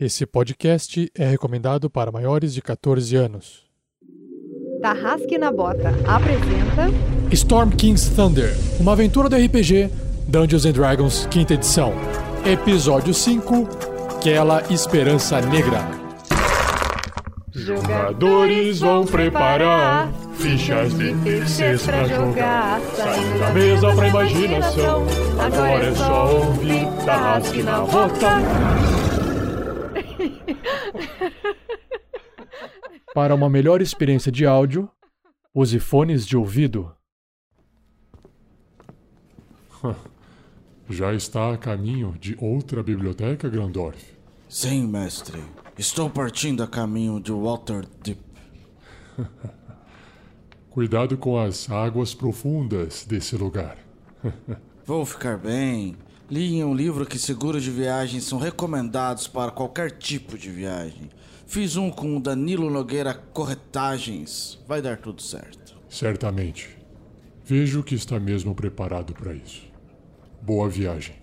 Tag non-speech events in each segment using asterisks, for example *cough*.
Esse podcast é recomendado para maiores de 14 anos. Tarrasque na Bota apresenta Storm King's Thunder, uma aventura do RPG Dungeons and Dragons, quinta edição. Episódio 5, Aquela Esperança Negra. Jogadores vão preparar fichas de terceiros pra jogar. Saindo da mesa pra imaginação. Agora é só ouvir Tarrasque na Bota. Para uma melhor experiência de áudio, use fones de ouvido. *laughs* Já está a caminho de outra biblioteca, Grandorf? Sim, mestre. Estou partindo a caminho de Waterdeep. *laughs* Cuidado com as águas profundas desse lugar. *laughs* Vou ficar bem. Li em um livro que seguros de viagem são recomendados para qualquer tipo de viagem. Fiz um com o Danilo Nogueira Corretagens. Vai dar tudo certo. Certamente. Vejo que está mesmo preparado para isso. Boa viagem.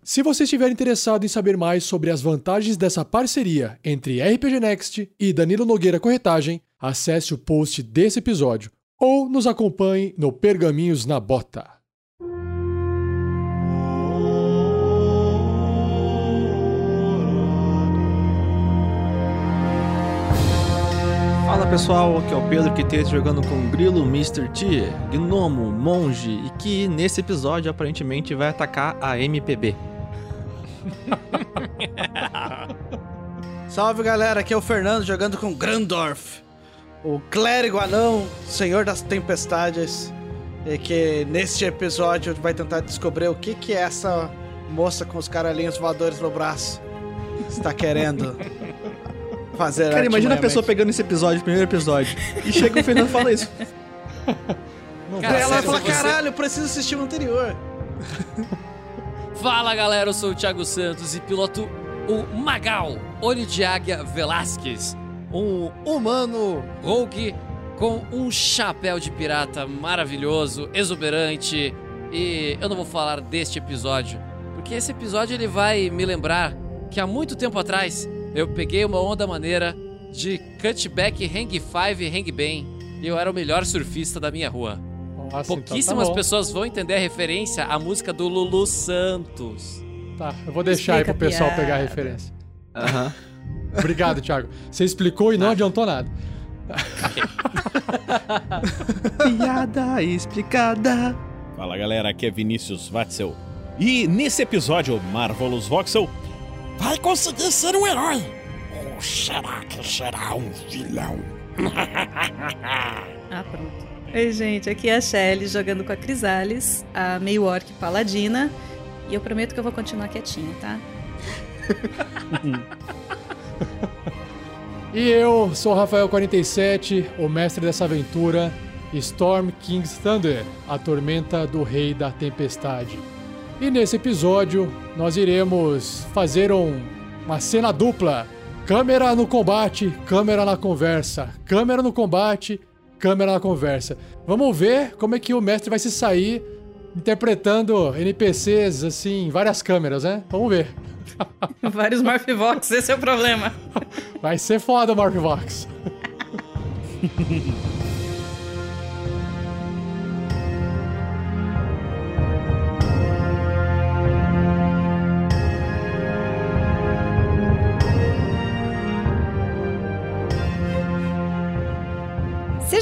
Se você estiver interessado em saber mais sobre as vantagens dessa parceria entre RPG Next e Danilo Nogueira Corretagem, acesse o post desse episódio ou nos acompanhe no Pergaminhos na Bota. Fala pessoal, aqui é o Pedro que esteja jogando com Grilo, Mr. T, Gnomo, Monge e que nesse episódio aparentemente vai atacar a MPB. *laughs* Salve galera, aqui é o Fernando jogando com Grandorf, o clérigo anão, senhor das tempestades, e que neste episódio vai tentar descobrir o que que é essa moça com os caralhinhos voadores no braço está querendo *laughs* fazer. Cara, imagina a pessoa pegando esse episódio, primeiro episódio, e chega o Fernando e fala isso. *laughs* Cara, ela vai sério, falar, você- caralho, eu preciso assistir o anterior. *laughs* Fala galera, eu sou o Thiago Santos e piloto o Magal, olho de águia Velasquez, um humano rogue com um chapéu de pirata maravilhoso, exuberante. E eu não vou falar deste episódio, porque esse episódio ele vai me lembrar que há muito tempo atrás eu peguei uma onda maneira de cutback hang 5 hang bem e eu era o melhor surfista da minha rua. Nossa, então Pouquíssimas tá bom. pessoas vão entender a referência à música do Lulu Santos. Tá, eu vou deixar aí pro Explica pessoal piada. pegar a referência. Aham. *laughs* Obrigado, Thiago. Você explicou e não adiantou nada. *laughs* Piada explicada. Fala galera, aqui é Vinícius Watzel. E nesse episódio, Marvelous Voxel vai conseguir ser um herói. Ou será que será um vilão? *laughs* Ah, pronto. Oi, gente, aqui é a Shelly jogando com a Crisales, a meio orc paladina. E eu prometo que eu vou continuar quietinha, tá? *laughs* E eu sou o Rafael47, o mestre dessa aventura, Storm King's Thunder, a tormenta do Rei da Tempestade. E nesse episódio, nós iremos fazer um- uma cena dupla: câmera no combate, câmera na conversa, câmera no combate, câmera na conversa. Vamos ver como é que o mestre vai se sair interpretando NPCs assim, várias câmeras, né? Vamos ver. *laughs* Vários Morphivox, esse é o problema. Vai ser foda, Mark *laughs*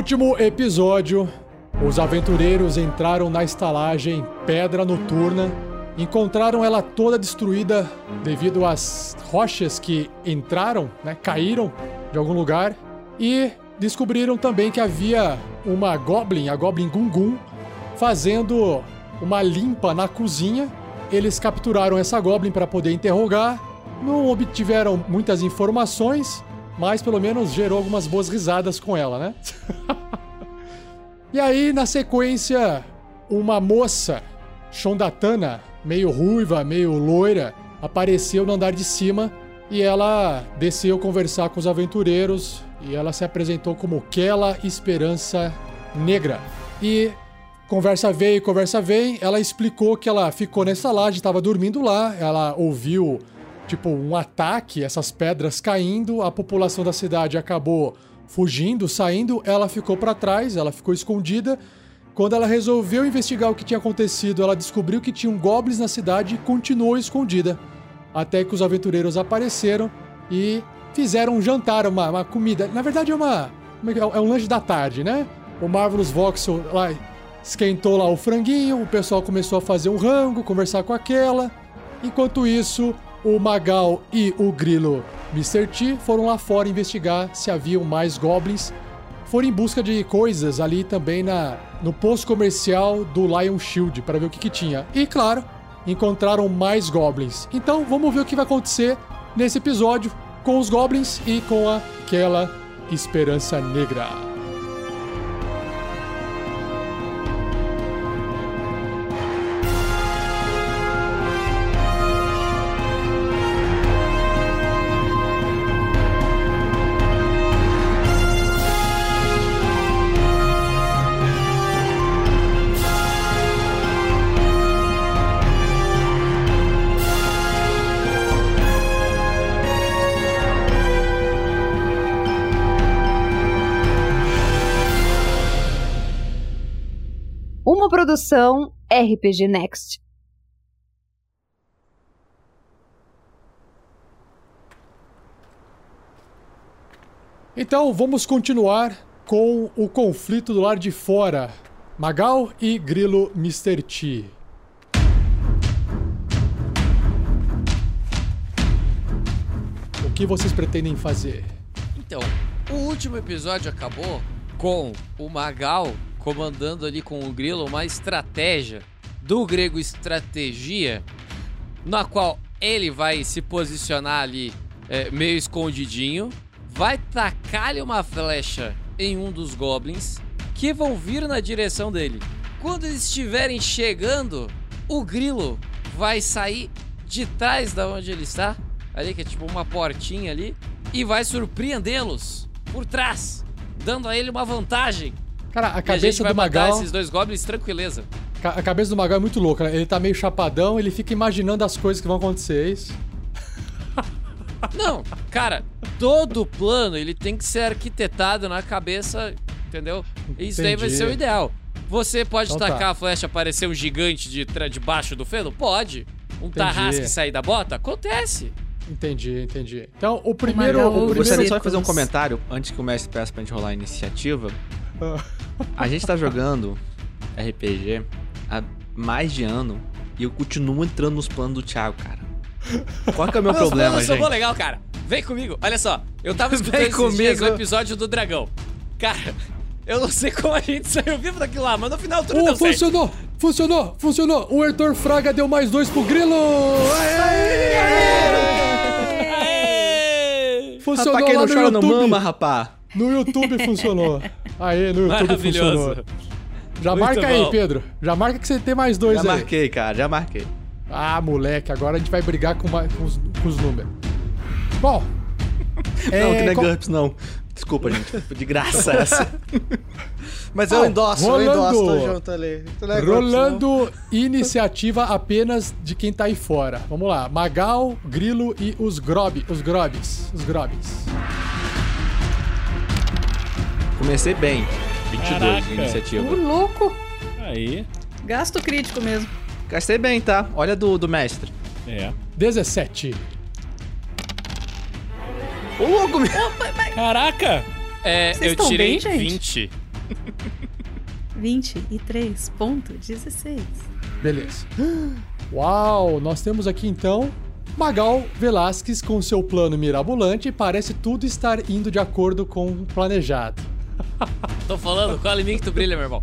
Último episódio, os aventureiros entraram na estalagem Pedra Noturna, encontraram ela toda destruída devido às rochas que entraram, né, caíram de algum lugar e descobriram também que havia uma Goblin, a Goblin Gungun, fazendo uma limpa na cozinha. Eles capturaram essa Goblin para poder interrogar. Não obtiveram muitas informações, mas pelo menos gerou algumas boas risadas com ela, né? *laughs* e aí, na sequência, uma moça, Shondatana, meio ruiva, meio loira, apareceu no andar de cima e ela desceu conversar com os aventureiros e ela se apresentou como Kela Esperança Negra. E conversa veio, conversa vem, ela explicou que ela ficou nessa laje, estava dormindo lá, ela ouviu tipo um ataque, essas pedras caindo, a população da cidade acabou fugindo, saindo, ela ficou para trás, ela ficou escondida. Quando ela resolveu investigar o que tinha acontecido, ela descobriu que tinham goblins na cidade e continuou escondida. Até que os aventureiros apareceram e fizeram um jantar, uma, uma comida. Na verdade, é uma. É um lanche da tarde, né? O Marvelous Voxel lá esquentou lá o franguinho, o pessoal começou a fazer um rango, conversar com aquela. Enquanto isso, o Magal e o Grilo Mr. T foram lá fora investigar se haviam mais goblins. Foram em busca de coisas ali também na, no posto comercial do Lion Shield para ver o que, que tinha. E claro, encontraram mais goblins. Então vamos ver o que vai acontecer nesse episódio com os goblins e com aquela esperança negra. Produção RPG Next. Então vamos continuar com o conflito do lar de fora. Magal e Grilo Mr. T. O que vocês pretendem fazer? Então, o último episódio acabou com o Magal comandando ali com o Grilo uma estratégia do grego estratégia, na qual ele vai se posicionar ali é, meio escondidinho, vai tacar-lhe uma flecha em um dos goblins que vão vir na direção dele. Quando eles estiverem chegando, o Grilo vai sair de trás da onde ele está, ali que é tipo uma portinha ali, e vai surpreendê-los por trás, dando a ele uma vantagem. Cara, a E a gente cabeça vai do Magal. esses dois goblins tranquileza. A cabeça do Magal é muito louca, né? Ele tá meio chapadão, ele fica imaginando as coisas que vão acontecer, é isso? *laughs* Não, cara, todo plano ele tem que ser arquitetado na cabeça, entendeu? Isso daí vai ser o ideal. Você pode Então tá. tacar a flecha aparecer um gigante de debaixo do feno? Pode. Um Entendi. tarrasque sair da bota? Acontece. Entendi, entendi. Então, o primeiro. Magal O ouve Eu primeiro... gostaria só de fazer um comentário antes que o mestre peça pra gente rolar a iniciativa. A gente tá jogando RPG há mais de ano e eu continuo entrando nos planos do Thiago, cara. Qual que é o meu Meus problema, planos gente? mó legal, cara. Vem comigo. Olha só, eu tava escutando esses dias o comigo. episódio do dragão. Cara, eu não sei como a gente saiu vivo daquilo lá, mas no final tudo Oh, deu certo. funcionou! Funcionou! Funcionou! O Hertor Fraga deu mais dois pro Grilo! Aê! Funcionou Rapaz, quem lá não no chora não YouTube! mama, rapá. No YouTube funcionou. Aê, no YouTube Maravilhoso. funcionou. Já Muito marca aí, bom. Pedro. Já marca que você tem mais dois Já aí. marquei, cara, já marquei. Ah, moleque, agora a gente vai brigar com, com os, com os números. Bom. *laughs* não, que não é co- GURPS, não. Desculpa, gente. De graça essa. *laughs* Mas eu Ah, endosso, eu rolando. endosso, tô junto ali. É Rolando iniciativa apenas de quem tá aí fora. Vamos lá. Magal, Grilo e os Grob, os Grobs. Os Grobs. Comecei bem. 22 Caraca. iniciativa. Ô, louco! Aí, Gasto crítico mesmo. Gastei bem, tá? Olha do, do mestre. é. 17. Ô, louco, meu. Caraca! É, Vocês eu estão tirei bem, gente? 20. 23.16. Beleza. Uau, nós temos aqui então Magal Velasquez, com seu plano mirabolante, parece tudo estar indo de acordo com o planejado. *laughs* Tô falando, qual em mim que tu brilha, meu irmão?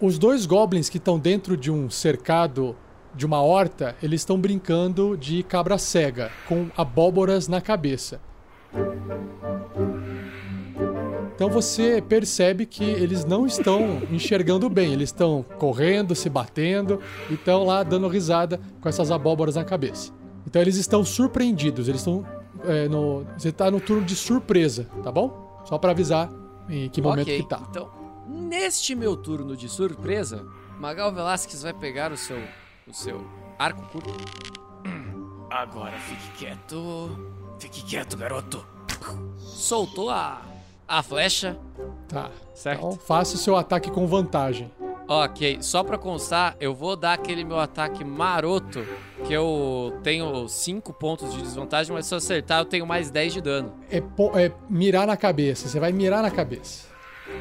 Os dois goblins que estão dentro de um cercado de uma horta, eles estão brincando de cabra cega, com abóboras na cabeça. Então você percebe que eles não estão enxergando bem, eles estão correndo, se batendo e estão lá dando risada com essas abóboras na cabeça. Então eles estão surpreendidos, eles estão. é, no, você tá no turno de surpresa, tá bom? Só pra avisar em que momento ok, que tá. então, neste meu turno de surpresa, Magal Velasquez vai pegar o seu, o seu arco curto. Agora fique quieto. Fique quieto, garoto. Soltou a, a flecha. Tá. Certo. Então faça o seu ataque com vantagem. Ok, só pra constar, eu vou dar aquele meu ataque maroto, que eu tenho 5 pontos de desvantagem, mas se eu acertar eu tenho mais 10 de dano. É, é mirar na cabeça, você vai mirar na cabeça.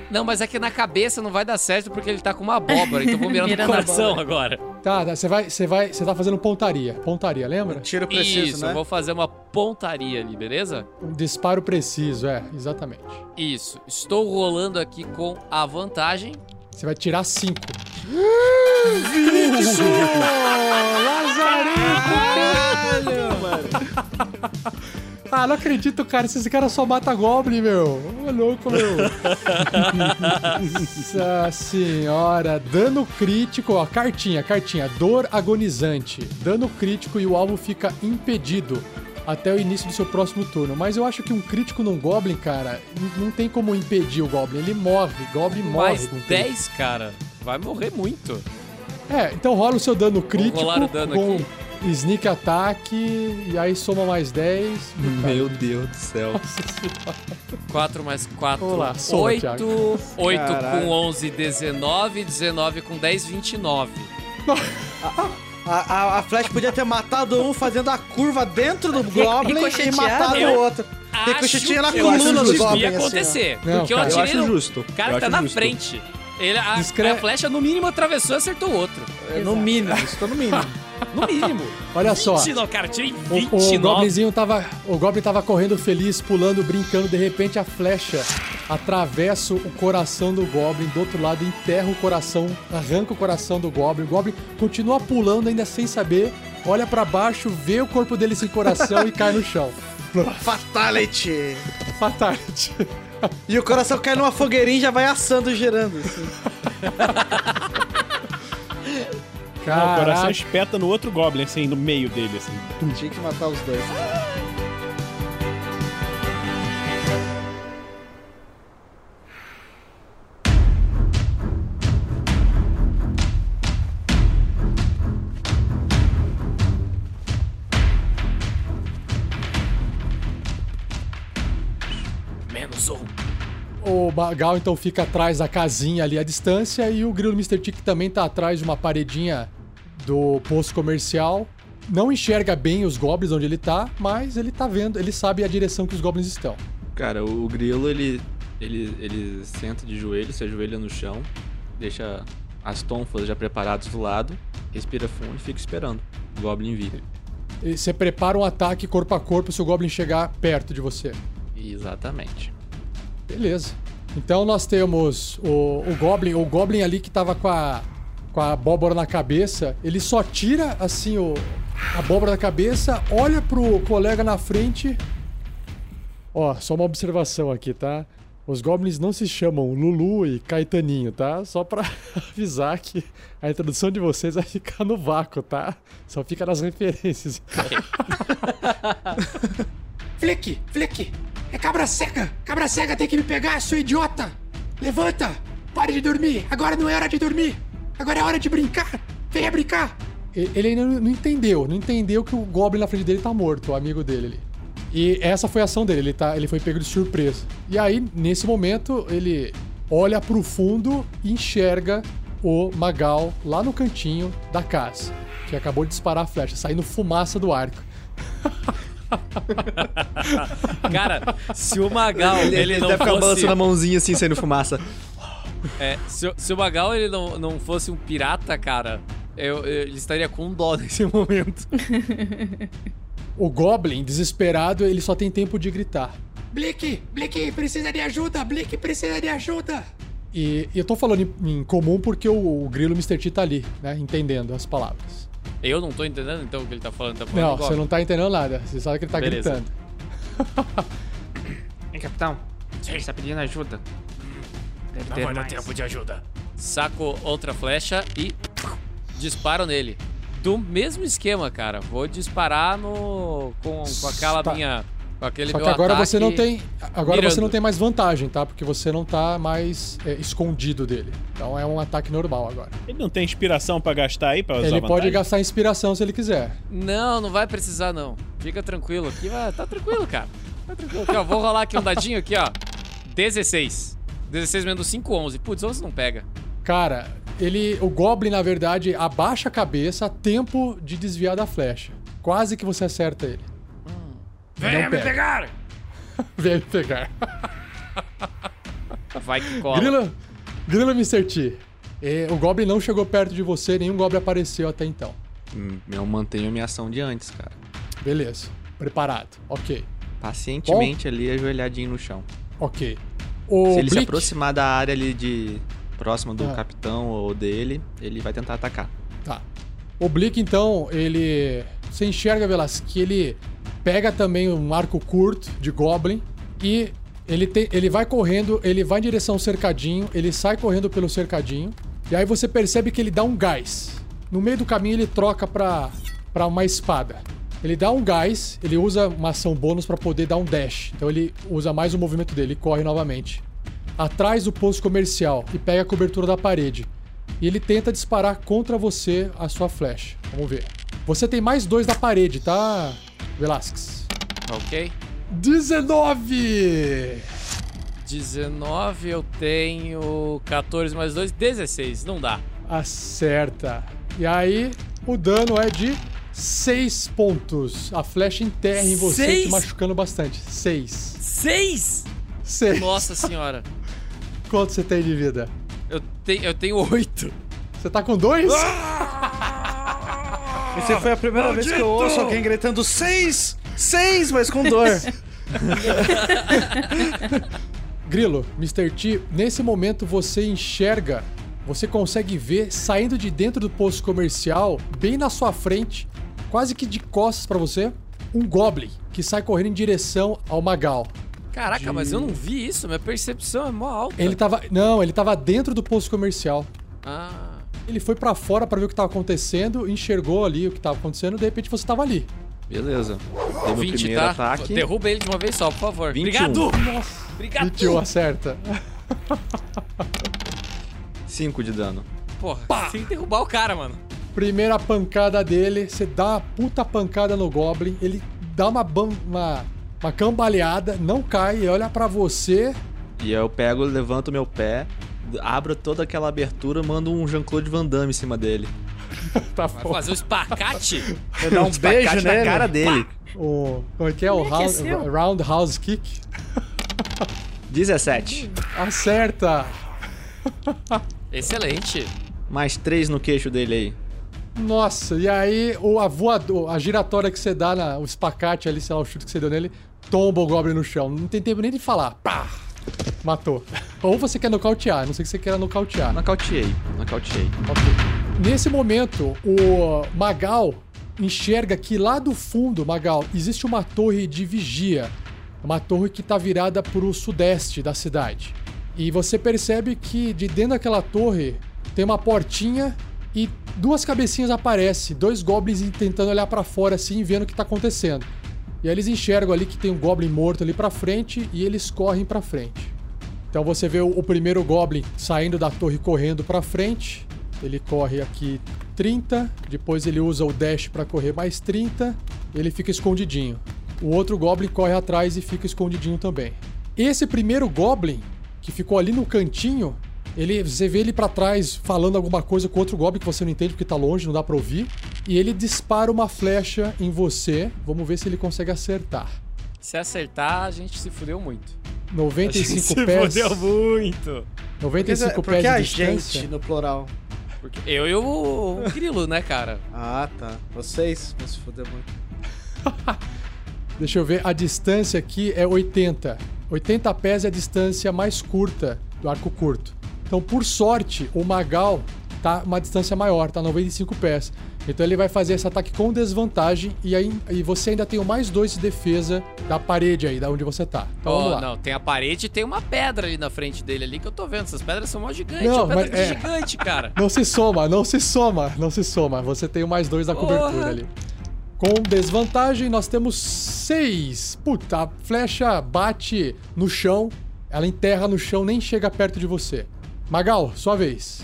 Não, mas é que na cabeça não vai dar certo porque ele tá com uma abóbora, então eu vou mirar no coração agora. Tá, tá, você vai, você vai, você tá fazendo pontaria. Pontaria, lembra? Tiro preciso, Isso, né? eu vou fazer uma pontaria ali, beleza? Um disparo preciso, é, exatamente. Isso, estou rolando aqui com a vantagem. Você vai tirar 5. *laughs* *laughs* Ah, não acredito, cara. Esse cara só mata Goblin, meu. Ô, louco, meu. *laughs* Nossa senhora. Dano crítico, ó. Cartinha, cartinha. Dor agonizante. Dano crítico e o alvo fica impedido até o início do seu próximo turno. Mas eu acho que um crítico num Goblin, cara, não tem como impedir o Goblin. Ele morre. Goblin morre. Mais com crítico. 10, cara. Vai morrer muito. É, então rola o seu dano crítico rolar o dano com aqui. Sneak attack e aí soma mais 10. Meu Deus do céu. 4 mais 4, Vamos lá, soma, 8. Thiago. 8 Caralho. com 11, 19. 19 com 10, 29. A, a, a Flash podia ter matado um fazendo a curva dentro do Goblin e matado Eu o outro. Ricocheteia na Acho que coluna do Goblin. assim, ó. acontecer. Não, porque eu cara, eu atirei acho no... justo. O cara Eu tá na justo. frente. Ele, a, Discre- a flecha no mínimo atravessou e acertou o outro. É, No mínimo, isso tá no mínimo. *laughs* No mínimo. Olha só. 29, cara, tirei O, o 29. Goblinzinho tava. O Goblin tava correndo feliz, pulando, brincando. De repente a flecha atravessa o coração do Goblin do outro lado, enterra o coração, arranca o coração do Goblin. O Goblin continua pulando, ainda sem saber. Olha pra baixo, vê o corpo dele sem coração e cai no chão. *laughs* Fatality. Fatality. E o coração cai numa fogueirinha e já vai assando, girando. assim. *laughs* Não, o coração Caraca. espeta no outro Goblin, assim, no meio dele, assim. Tinha que matar os dois. O Bagal então fica atrás da casinha ali à distância e o Grilo Mr. Tick também tá atrás de uma paredinha do posto comercial. Não enxerga bem os goblins onde ele tá, mas ele tá vendo, ele sabe a direção que os goblins estão. Cara, o, grilo, ele, ele, ele senta de joelho, se ajoelha no chão, deixa as tonfas já preparadas do lado, respira fundo e fica esperando o Goblin vir. E Você prepara um ataque corpo a corpo se o goblin chegar perto de você. Exatamente. Beleza. Então nós temos o, o Goblin, o Goblin ali que tava com a, com a abóbora na cabeça, ele só tira assim o, a abóbora da cabeça, olha pro colega na frente. Ó, só uma observação aqui, tá? Os Goblins não se chamam Lulu e Caetaninho, tá? Só pra *laughs* avisar que a introdução de vocês vai ficar no vácuo, tá? Só fica nas referências. *laughs* Flick, Flick, é cabra cega! Cabra cega tem que me pegar, seu idiota! Levanta! Pare de dormir! Agora não é hora de dormir! Agora é hora de brincar! Venha brincar! Ele ainda não não entendeu, não entendeu que o Goblin na frente dele tá morto, o amigo dele ali. E essa foi a ação dele, ele, tá, ele foi pego de surpresa. E aí, nesse momento, ele olha pro fundo e enxerga o Magal lá no cantinho da casa, que acabou de disparar a flecha, saindo fumaça do arco. *laughs* *laughs* Cara, se o Magal ele, não deve ficar fosse... balançando a mãozinha assim, saindo fumaça. É, se, o- se o Magal ele não, não fosse um pirata, cara, eu, eu- ele estaria com dó nesse *laughs* momento. O Goblin, desesperado, ele só tem tempo de gritar. Blick, Blick precisa de ajuda, Blick precisa de ajuda. E, e eu tô falando em, em comum porque o, o Grilo Mr. T tá ali, né? Entendendo as palavras. Eu não tô entendendo então o que ele tá falando. Tá falando Não, você não tá entendendo nada. Você sabe que ele tá Beleza. gritando. *laughs* Hein, capitão? Ele está pedindo ajuda. Deve Não ter vai dar mais. tempo de ajuda. Saco outra flecha e disparo nele. Do mesmo esquema, cara. Vou disparar no. com, com aquela Tá. minha. Aquele Só meu que agora ataque você não tem. Agora você mirando. não tem mais vantagem, tá? Porque você não tá mais é, escondido dele. Então é um ataque normal agora. Ele não tem inspiração pra gastar aí pra usar Ele pode gastar inspiração se ele quiser. Não, não vai precisar, não. Fica tranquilo. Aqui. Tá tranquilo, cara. Tá tranquilo. Aqui, ó, vou rolar aqui um dadinho aqui, ó. 16. 16 menos 5, 11. Putz, 11 não pega. Cara, ele. O Goblin, na verdade, abaixa a cabeça a tempo de desviar da flecha. Quase que você acerta ele. Venha me pega. pegar! *laughs* Vem me pegar. *laughs* Vai que cola. Grilo, Grilo Mr. T. é, o Goblin não chegou perto de você, nenhum Goblin apareceu até então. Hum, Eu mantenho a minha ação de antes, cara. Beleza. Preparado. Ok. Pacientemente ali, ajoelhadinho no chão. Ok. O Se ele se Blick- aproximar da área ali de. próximo do Ah. capitão ou dele, ele vai tentar atacar. Tá. O Blick, então, ele. Você enxerga, Velas, que ele pega também um arco curto de Goblin e ele, ele vai correndo, ele vai em direção ao cercadinho, ele sai correndo pelo cercadinho, e aí você percebe que ele dá um gás. No meio do caminho ele troca pra, pra uma espada. Ele dá um gás, ele usa uma ação bônus pra poder dar um dash. Então ele usa mais o movimento dele corre novamente. Atrás do posto comercial e pega a cobertura da parede. E ele tenta disparar contra você a sua flecha. Vamos ver. Você tem mais dois da parede, tá, Velasquez? Ok. 19! 19, eu tenho 14 mais 2, 16. Não dá. Acerta. E aí, o dano é de 6 pontos. A flecha enterra em você, Seis? te machucando bastante. 6. 6? 6. Nossa *laughs* senhora. Quanto você tem de vida? Eu, te, eu tenho 8. Você tá com dois? Essa foi a primeira vez que eu ouço alguém gritando seis! Seis, mas com dor. *laughs* Grilo, Mr. T, nesse momento você enxerga, você consegue ver saindo de dentro do posto comercial, bem na sua frente, quase que de costas pra você, um Goblin que sai correndo em direção ao Magal. Caraca, mas eu não vi isso. Minha percepção é mó alta. Ele tava, não, ele tava dentro do posto comercial. Ah. Ele foi pra fora pra ver o que tava acontecendo, enxergou ali o que tava acontecendo, de repente você tava ali. Beleza. Dei meu 20, primeiro tá? ataque. Derruba ele de uma vez só, por favor. 21. Obrigado! Obrigado! 21 acerta. *laughs* 5 de dano. Porra, tem que derrubar o cara, mano. Primeira pancada dele, você dá uma puta pancada no Goblin, ele dá uma, uma, uma cambaleada, não cai, olha pra você. E aí eu pego, levanto meu pé, abro toda aquela abertura, mando um Jean-Claude Van Damme em cima dele. *laughs* tá Vai fazer o espacate? Vai dar um *laughs* beijo Espacate na nele. cara dele. O, como é que é? O? Roundhouse Kick. 17. Acerta! Excelente. Mais 3 no queixo dele aí. Nossa, e aí o a voador, a giratória que você dá, na, o espacate ali, sei lá, o chute que você deu nele, tomba o Goblin no chão. Não tem tempo nem de falar. Pá! Matou. Ou você quer nocautear, não sei que você queira nocautear. Nocauteei. Nocauteei. Ok. Nesse momento, o Magal enxerga que lá do fundo, Magal, existe uma torre de vigia. Uma torre que está virada para o sudeste da cidade. E você percebe que de dentro daquela torre tem uma portinha e duas cabecinhas aparecem. Dois goblins tentando olhar para fora assim, vendo o que está acontecendo. E aí eles enxergam ali que tem um goblin morto ali para frente e eles correm para frente. Então você vê o, primeiro Goblin saindo da torre correndo pra frente. Ele corre aqui 30, depois ele usa o dash pra correr mais 30, ele fica escondidinho. O outro Goblin corre atrás e fica escondidinho também. Esse primeiro Goblin, que ficou ali no cantinho, ele, você vê ele pra trás falando alguma coisa com outro Goblin que você não entende porque tá longe, não dá pra ouvir. E ele dispara uma flecha em você. Vamos ver se ele consegue acertar. Se acertar, a gente se fudeu muito. 95 Se pés. fodeu muito. 95 Por pés que de a distância. gente no plural? Porque eu e o, o Grilo, né, cara? Ah, tá. Vocês vão se foder muito. *laughs* Deixa eu ver, a distância aqui é 80. 80 pés é a distância mais curta do arco curto. Então, por sorte, o Magal tá uma distância maior, tá 95 pés. Então ele vai fazer esse ataque com desvantagem e aí e você ainda tem o mais dois de defesa da parede aí, da onde você tá. Então Ó, vamos lá. não, tem a parede e tem uma pedra ali na frente dele ali que eu tô vendo. Essas pedras são mó gigantes. Não, é pedra mas é- gigante, cara. Não se soma, não se soma, não se soma. Você tem o mais dois da cobertura Porra. ali. Com desvantagem, nós temos seis. Puta, a flecha bate no chão, ela enterra no chão, nem chega perto de você. Magal, sua vez.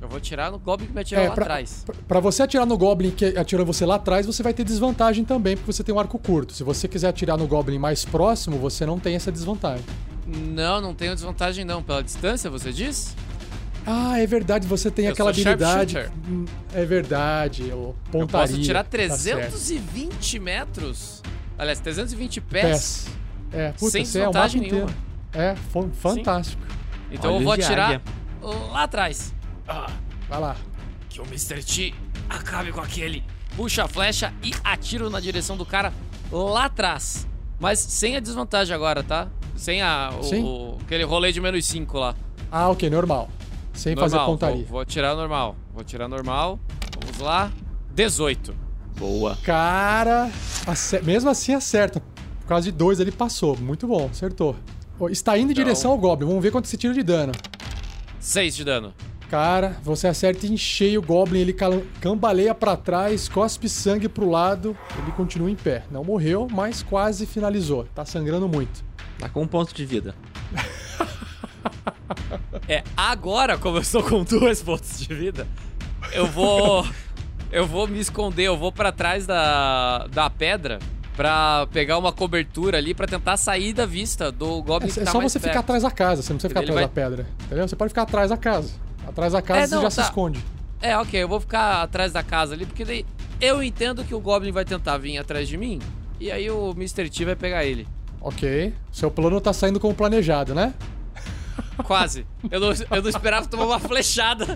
Eu vou tirar no Goblin que me atirou É, lá pra- atrás. Pra você atirar no Goblin que atirou você lá atrás, você vai ter desvantagem também, porque você tem um arco curto. Se você quiser atirar no Goblin mais próximo, você não tem essa desvantagem. Não, não tenho desvantagem não. Pela distância, você diz? Ah, é verdade, você tem Eu aquela habilidade. É verdade, Eu pontaria. posso tirar tá certo. 320 metros. Aliás, 320 pés. pés. É, puta, Sem é desvantagem inteiro. nenhuma. É, fo- fantástico. Então eu Olhos vou de atirar lá atrás. Ah, Vai lá. que o Mr. T acabe com aquele. Puxa a flecha e atiro na direção do cara lá atrás. Mas sem a desvantagem agora, tá? Sem a, o, o- aquele rolê de menos 5 lá. Ah, ok, normal. Sem normal. fazer pontaria. Vou, vou atirar normal. Vou atirar normal. Vamos lá. 18. Boa. Cara, mesmo assim acerta. Por causa de dois ele passou. Muito bom, acertou. Está indo em Então- direção ao Goblin. Vamos ver quanto você tira de dano. 6 de dano. Cara, você acerta em cheio o Goblin, ele cambaleia pra trás, cospe sangue pro lado, ele continua em pé. Não morreu, mas quase finalizou. Tá sangrando muito. Tá com um ponto de vida. *laughs* É, agora, como eu estou com dois pontos de vida, eu vou. *laughs* Eu vou me esconder, eu vou pra trás da, da pedra pra pegar uma cobertura ali pra tentar sair da vista do Goblin É, que é tá só mais você perto. ficar atrás da casa, você não precisa ficar Ele atrás vai- da pedra. Entendeu? Você pode ficar atrás da casa. Atrás da casa É, você não, já se tá. esconde. É, ok, eu vou ficar atrás da casa ali, porque daí eu entendo que o Goblin vai tentar vir atrás de mim, e aí o Mr. T vai pegar ele. Ok. Seu plano tá saindo como planejado, né? Quase. Eu não, eu não esperava tomar uma flechada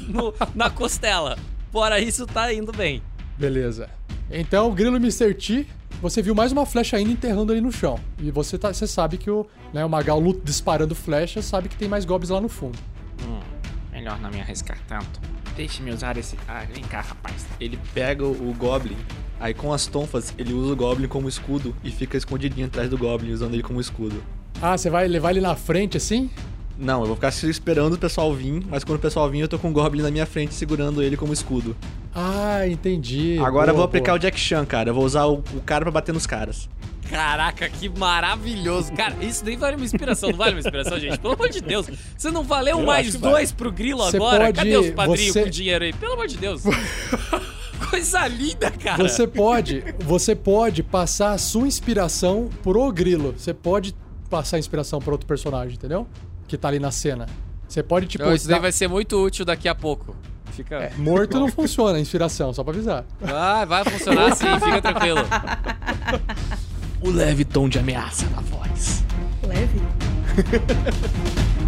no- na costela. Fora isso, tá indo bem. Beleza. Então, Grilo Mr. T, você viu mais uma flecha ainda enterrando ali no chão. E você, tá, você sabe que o, né, o Magal disparando flechas sabe que tem mais goblins lá no fundo. Hum, melhor não me arriscar tanto. Deixe-me usar esse. Ah, vem cá, rapaz. Ele pega o Goblin, aí com as tonfas, ele usa o Goblin como escudo e fica escondidinho atrás do Goblin, usando ele como escudo. Ah, você vai levar ele na frente assim? Não, eu vou ficar esperando o pessoal vir, mas quando o pessoal vir, eu tô com o Goblin na minha frente segurando ele como escudo. Ah, entendi. Agora eu Boa, vou aplicar boa. o Jack Chan, cara. Eu vou usar o, o cara pra bater nos caras. Caraca, que maravilhoso. Cara, isso nem vale uma inspiração. Não vale uma inspiração, gente. Pelo amor de Deus. Você não valeu Eu mais dois pro Grilo Você agora? pode- Cadê os padrinhos você- com dinheiro aí? Pelo amor de Deus. *laughs* Coisa linda, cara. Você pode, você pode passar a sua inspiração por o Grilo. Você pode passar a inspiração por outro personagem, entendeu? Que tá ali na cena. Você pode, tipo, Não, isso daí vai ser muito útil daqui a pouco. Fica. É, morto não funciona a inspiração, só pra avisar. Vai, vai funcionar sim, fica tranquilo. O leve tom de ameaça na voz. Leve. *laughs*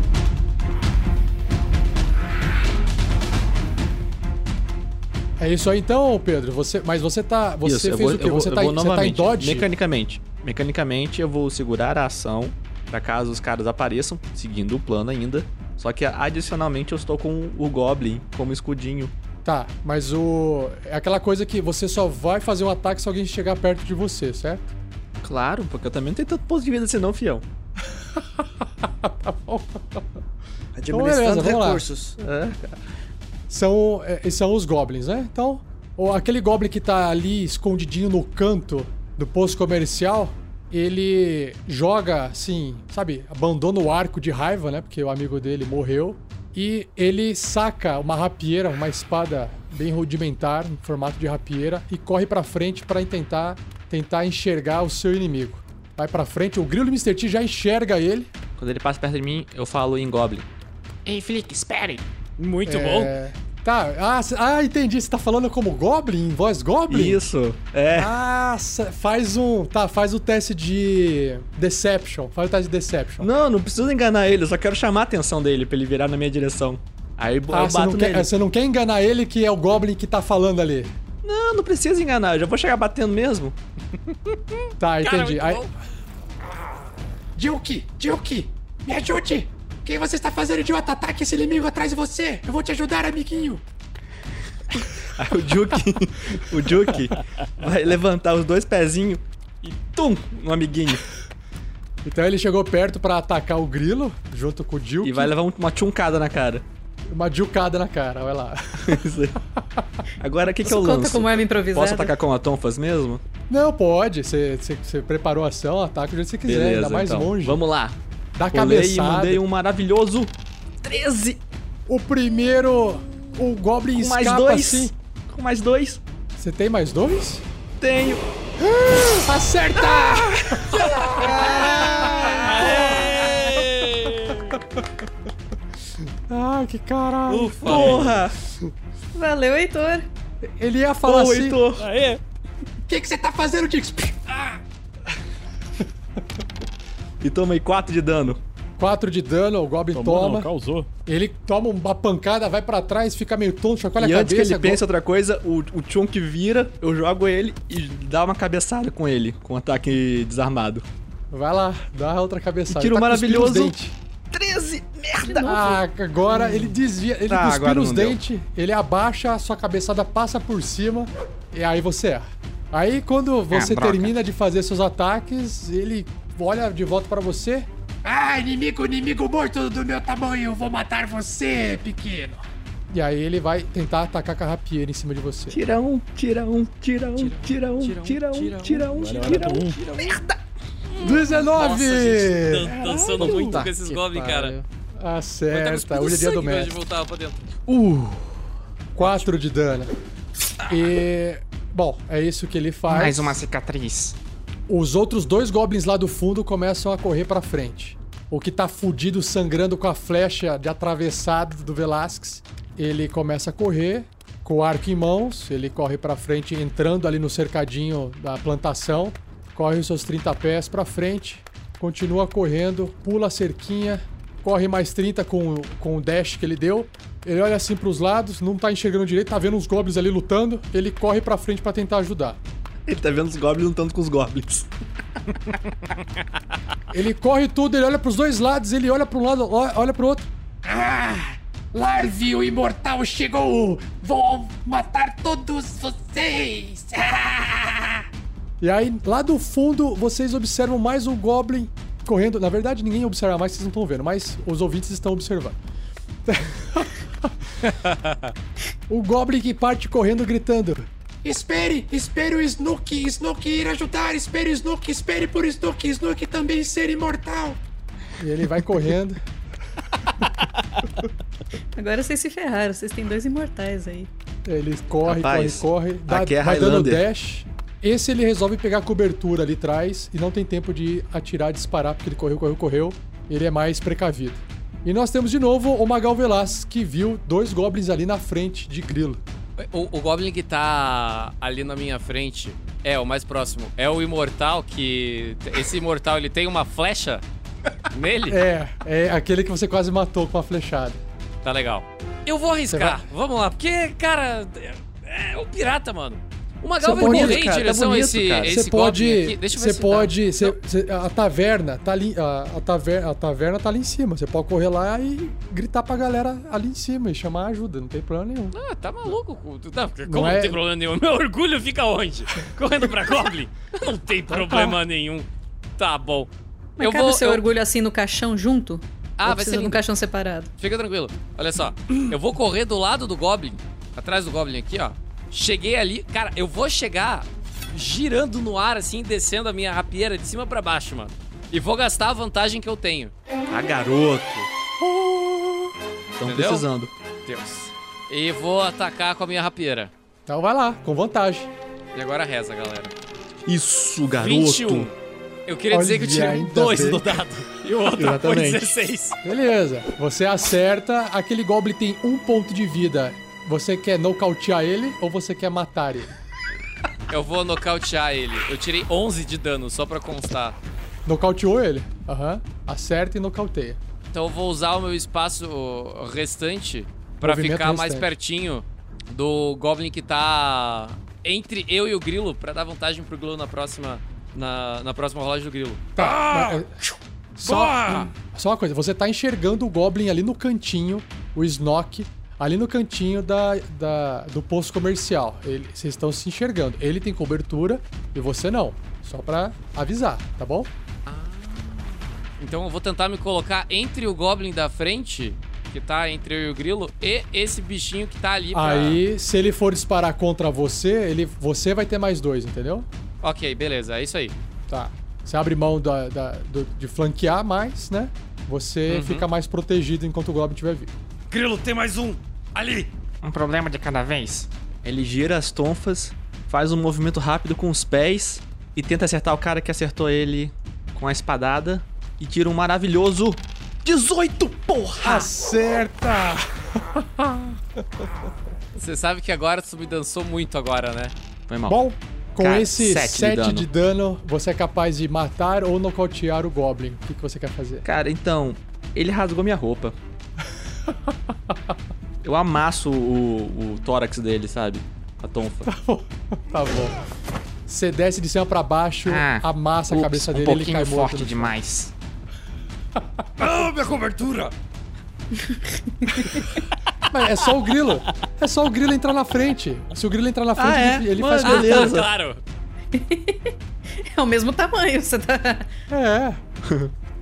É isso aí então, Pedro. Você, mas você tá, você Isso, fez vou- o quê? eu vou- você, eu tá, vou em- você tá em dodge? Mecanicamente. Mecanicamente, eu vou segurar a ação pra caso os caras apareçam, seguindo o plano ainda. Só que adicionalmente eu estou com o Goblin como escudinho. Tá, mas o é aquela coisa que você só vai fazer um ataque se alguém chegar perto de você, certo? Claro, porque eu também não tenho tanto ponto de vida assim não, fião. *laughs* Administrando vamos lá. recursos. É, São, é, são os goblins, né? Então, o, aquele goblin que tá ali escondidinho no canto do posto comercial, ele joga assim, sabe, abandona o arco de raiva, né? Porque o amigo dele morreu. E ele saca uma rapieira, uma espada bem rudimentar, em formato de rapieira, e corre pra frente pra tentar, tentar enxergar o seu inimigo. Vai pra frente, o grilo do Mr. T já enxerga ele. Quando ele passa perto de mim, eu falo em Goblin. Ei, Flick, espere! Muito É, Tá, ah, ah, entendi. Você tá falando como Goblin, em voz Goblin? Isso, é. Ah, faz um. Tá, faz o teste de Deception. Faz o teste de Deception. Não, não preciso enganar ele, eu só quero chamar a atenção dele pra ele virar na minha direção. Aí eu Ah, você bato não, quer, nele. você não quer enganar ele que é o Goblin que tá falando ali. Não, não precisa enganar, eu já vou chegar batendo mesmo. Tá, entendi. Aí- Juki, Juki, me ajude! O que você está fazendo, idiota? Ataque esse inimigo atrás de você! Eu vou te ajudar, amiguinho! Aí o Juke, *laughs* o Juke vai levantar os dois pezinhos e tum, um amiguinho. então ele chegou perto pra atacar o grilo, junto com o Dilk. E vai levar um- uma tchuncada na cara. Uma dilcada na cara, olha lá. *laughs* Agora o que, que eu conta lanço? como arma improvisada? Posso atacar com a tonfas mesmo? Não, pode. Você preparou a ação, ataca do jeito que você quiser, ainda mais então. longe. Vamos lá. Dá Rolei e cabeçada. mandei um maravilhoso 13 O primeiro. O Goblin com mais escapa dois. assim. Com mais dois. Você tem mais dois? Tenho. *gasps* Acerta! Ai, *laughs* que caralho. Ufa. Porra! Valeu, Heitor. Ele ia falar Ô, assim. Heitor. Aê! O que, que você tá fazendo, Dix? *laughs* E tomei 4 de dano. 4 de dano, o Goblin Tomou, toma. não, causou. Ele toma uma pancada, vai pra trás, fica meio tonto, chacoalha e a antes que cabeça. ele pense outra coisa, o, o Chunk vira, eu jogo ele e dá uma cabeçada com ele, com um ataque desarmado. Vai lá, dá outra cabeçada. Tiro tá os maravilhoso. dentes. 13! Merda! Ah, agora ele desvia, ele Ah, agora nos não deu. dentes, ele abaixa, a sua cabeçada passa por cima e aí você erra. Aí quando você droga. termina de fazer seus ataques, ele olha de volta pra você. Ah, inimigo, inimigo morto do meu tamanho! Vou matar você, pequeno! E aí ele vai tentar atacar com a rapieira em cima de você. Tira um, tira um, tira um, tira um, tira um, tira um, tira um. Merda! 19! Nossa, gente, dan- dançando muito com esses que Goblin, cara. Acerta, hoje é dia do mestre. pra dentro. Uh, 4 de dano. E. Bom, é isso que ele faz. Mais uma cicatriz. Os outros dois goblins lá do fundo começam a correr pra frente. O que tá fudido, sangrando com a flecha de atravessado do Velasquez, ele começa a correr com o arco em mãos. Ele corre pra frente, entrando ali no cercadinho da plantação. Corre os seus 30 pés pra frente. Continua correndo, pula a cerquinha. Corre mais 30 com, com o dash que ele deu. Ele olha assim pros lados, não tá enxergando direito, tá vendo uns goblins ali lutando. Ele corre pra frente pra tentar ajudar. Ele tá vendo os goblins lutando com os goblins. Ele corre tudo, ele olha pros dois lados, ele olha pra um lado, olha pro outro. Ah! Larve, o imortal chegou! Vou matar todos vocês! Ah! *laughs* E aí, lá do fundo, vocês observam mais um Goblin correndo. Na verdade, ninguém observa mais, vocês não estão vendo, mas os ouvintes estão observando. *laughs* o Goblin que parte correndo gritando. Espere, espere o Snook, Snook ir ajudar, espere o Snook, espere por Snook, Snook também ser imortal. E ele vai correndo. Agora vocês se ferraram, vocês têm dois imortais aí. Ele corre, Rapaz, corre, corre. Dá, aqui é vai dando dash. Esse ele resolve pegar a cobertura ali atrás e não tem tempo de atirar, disparar, porque ele correu, correu, correu. Ele é mais precavido. E nós temos de novo o Magal Velasquez, que viu dois goblins ali na frente de grilo. O, o Goblin que tá ali na minha frente é o mais próximo. É o Imortal que. Esse Imortal ele tem uma flecha nele? É, é aquele que você quase matou com a flechada. Tá legal. Eu vou arriscar. Vamos lá, porque, cara, é, é um pirata, mano. O Magal Você vai correr em cara, tá direção a bonito, esse, cara. esse pode, aqui. Deixa eu ver você pode, você- você- a taverna tá ali, a, a, taver, a taverna tá ali em cima. Você pode correr lá e gritar pra galera ali em cima e chamar ajuda, não tem problema nenhum. Ah, tá maluco? Não, como não, é- tem problema nenhum? Meu orgulho fica onde? *laughs* Correndo pra Goblin? Não tem problema nenhum. Tá bom. Mas eu cabe vou. o seu eu- orgulho assim no caixão junto? Ah, vai ser lindo. caixão separado? Fica tranquilo. Olha só. Eu vou correr do lado do Goblin. Atrás do Goblin aqui, ó. Cheguei ali. Cara, eu vou chegar girando no ar, assim, descendo a minha rapieira de cima pra baixo, mano. E vou gastar a vantagem que eu tenho. Ah, garoto. Estão precisando. Deus. E vou atacar com a minha rapieira. Então vai lá, com vantagem. E agora reza, galera. Isso, garoto. 21. Eu queria dizer que eu Olha, tirei um 2 bem. no dado. E o outro foi Exatamente. 16. Beleza, você acerta, aquele Goblin tem um ponto de vida você quer nocautear ele ou você quer matar ele? Eu vou nocautear ele. Eu tirei 11 de dano, só pra constar. Nocauteou ele? Aham. Acerta e nocauteia. Então eu vou usar o meu espaço restante pra Movimento ficar mais restante. pertinho do Goblin que tá entre eu e o Grilo, pra dar vantagem pro Grilo na próxima, na, na próxima rolagem do Grilo. Tá. mas, é, Só, só uma coisa, você tá enxergando o Goblin ali no cantinho, o Snock, ali no cantinho da, da- do posto comercial. Ele- Vocês estão se enxergando. Ele tem cobertura e você não. Só pra avisar, tá bom? Então eu vou tentar me colocar entre o Goblin da frente, que tá entre eu e o Grilo, e esse bichinho que tá ali pra... Aí, se ele for disparar contra você, ele, você vai ter mais dois, entendeu? Ok, beleza, é isso aí. Tá. Você abre mão da, da- do- de flanquear mais, né? Você Uhum. fica mais protegido enquanto o Goblin estiver vivo. Grilo, tem mais um! Ali! Um problema de cada vez. Ele gira as tonfas, faz um movimento rápido com os pés e tenta acertar o cara que acertou ele com a espadada e tira um maravilhoso 18, porra! Acerta! *laughs* Você sabe que agora tu me dançou muito agora, né? Foi mal. Bom, com Cara, esse sete 7 de de, dano. dano, você é capaz de matar ou nocautear o Goblin. O que, que você quer fazer? Cara, então, ele rasgou minha roupa. *laughs* Eu amasso o, o tórax dele, sabe? A tonfa. *laughs* Tá bom. Você desce de cima pra baixo, Ah, amassa a ups, cabeça um dele e ele pouquinho cai morto. forte chão. demais. *laughs* Ah, minha cobertura! *laughs* Mas é só o grilo. É só o grilo entrar na frente. Se o grilo entrar na frente, Ah, é? ele, ele Mano, faz beleza. claro. É o mesmo tamanho, você tá. É.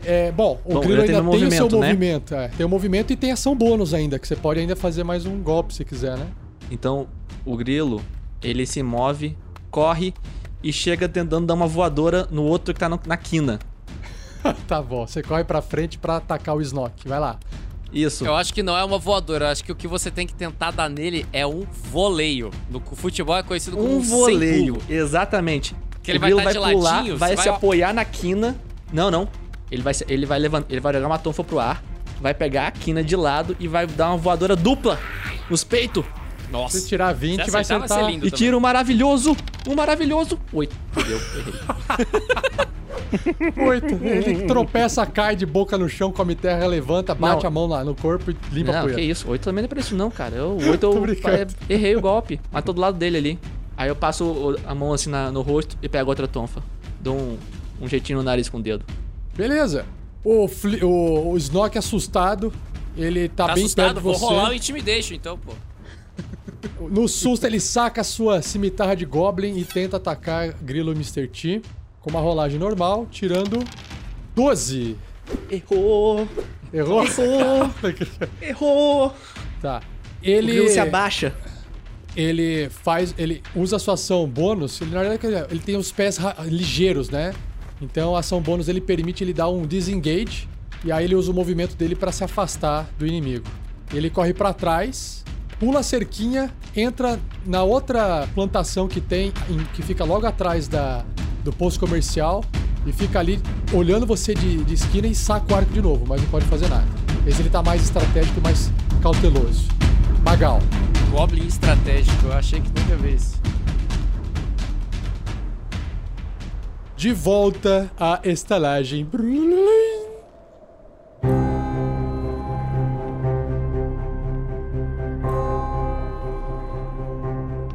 É, bom, o Bom, grilo tem ainda um tem o seu movimento, né? movimento. é. tem o movimento e tem ação bônus ainda, que você pode ainda fazer mais um golpe se quiser, né? Então, o grilo, ele se move, corre e chega tentando dar uma voadora no outro que tá no- na quina. *laughs* tá bom, você corre pra frente pra atacar o Snock. Vai lá. Isso. Eu acho que não é uma voadora, eu acho que o que você tem que tentar dar nele é um voleio. No futebol é conhecido como Um sem voleio, exatamente. Que ele o vai grilo tá de pular, ladinho, vai você se vai- apoiar na quina. Não, não. Ele vai, se- ele vai levantar, ele vai jogar uma tonfa pro ar, vai pegar a quina de lado e vai dar uma voadora dupla nos peitos. Nossa. Se tirar 20, Se vai acertar, vai. E tira um maravilhoso, um maravilhoso. Oito. Fudeu, errei. *laughs* Oito. Ele tropeça, cai de boca no chão, come terra, levanta, bate Não. a mão lá no corpo e limpa a Não, que isso. Oito também não é pra isso não, cara. Eu, *laughs* oito eu errei o golpe. Mas tô do lado dele ali. Aí eu passo a mão assim na- no rosto e pego outra tonfa. Dou um, um jeitinho no nariz com o dedo. Beleza. O, Fli- o, o Snock assustado, ele tá, Tá bem assustado? perto de Vou você. rolar o Intimidation então, pô. No susto, ele saca a sua cimitarra de Goblin e tenta atacar Grilo e Mr. T com uma rolagem normal, tirando 12. Errou! Errou? Errou! *laughs* Errou! tá. O Ele, grilo se abaixa. ele faz, ele usa a sua ação bônus, ele, na verdade ele- tem os pés ligeiros, né? Então a ação bônus ele permite ele dar um disengage e aí ele usa o movimento dele pra se afastar do inimigo. Ele corre pra trás, pula a cerquinha, entra na outra plantação que tem, em- que fica logo atrás da, do posto comercial e fica ali olhando você de, de esquina e saca o arco de novo, mas não pode fazer nada. Esse ele tá mais estratégico mais cauteloso. Magal. Goblin estratégico, eu achei que nunca vi isso. De volta à estalagem.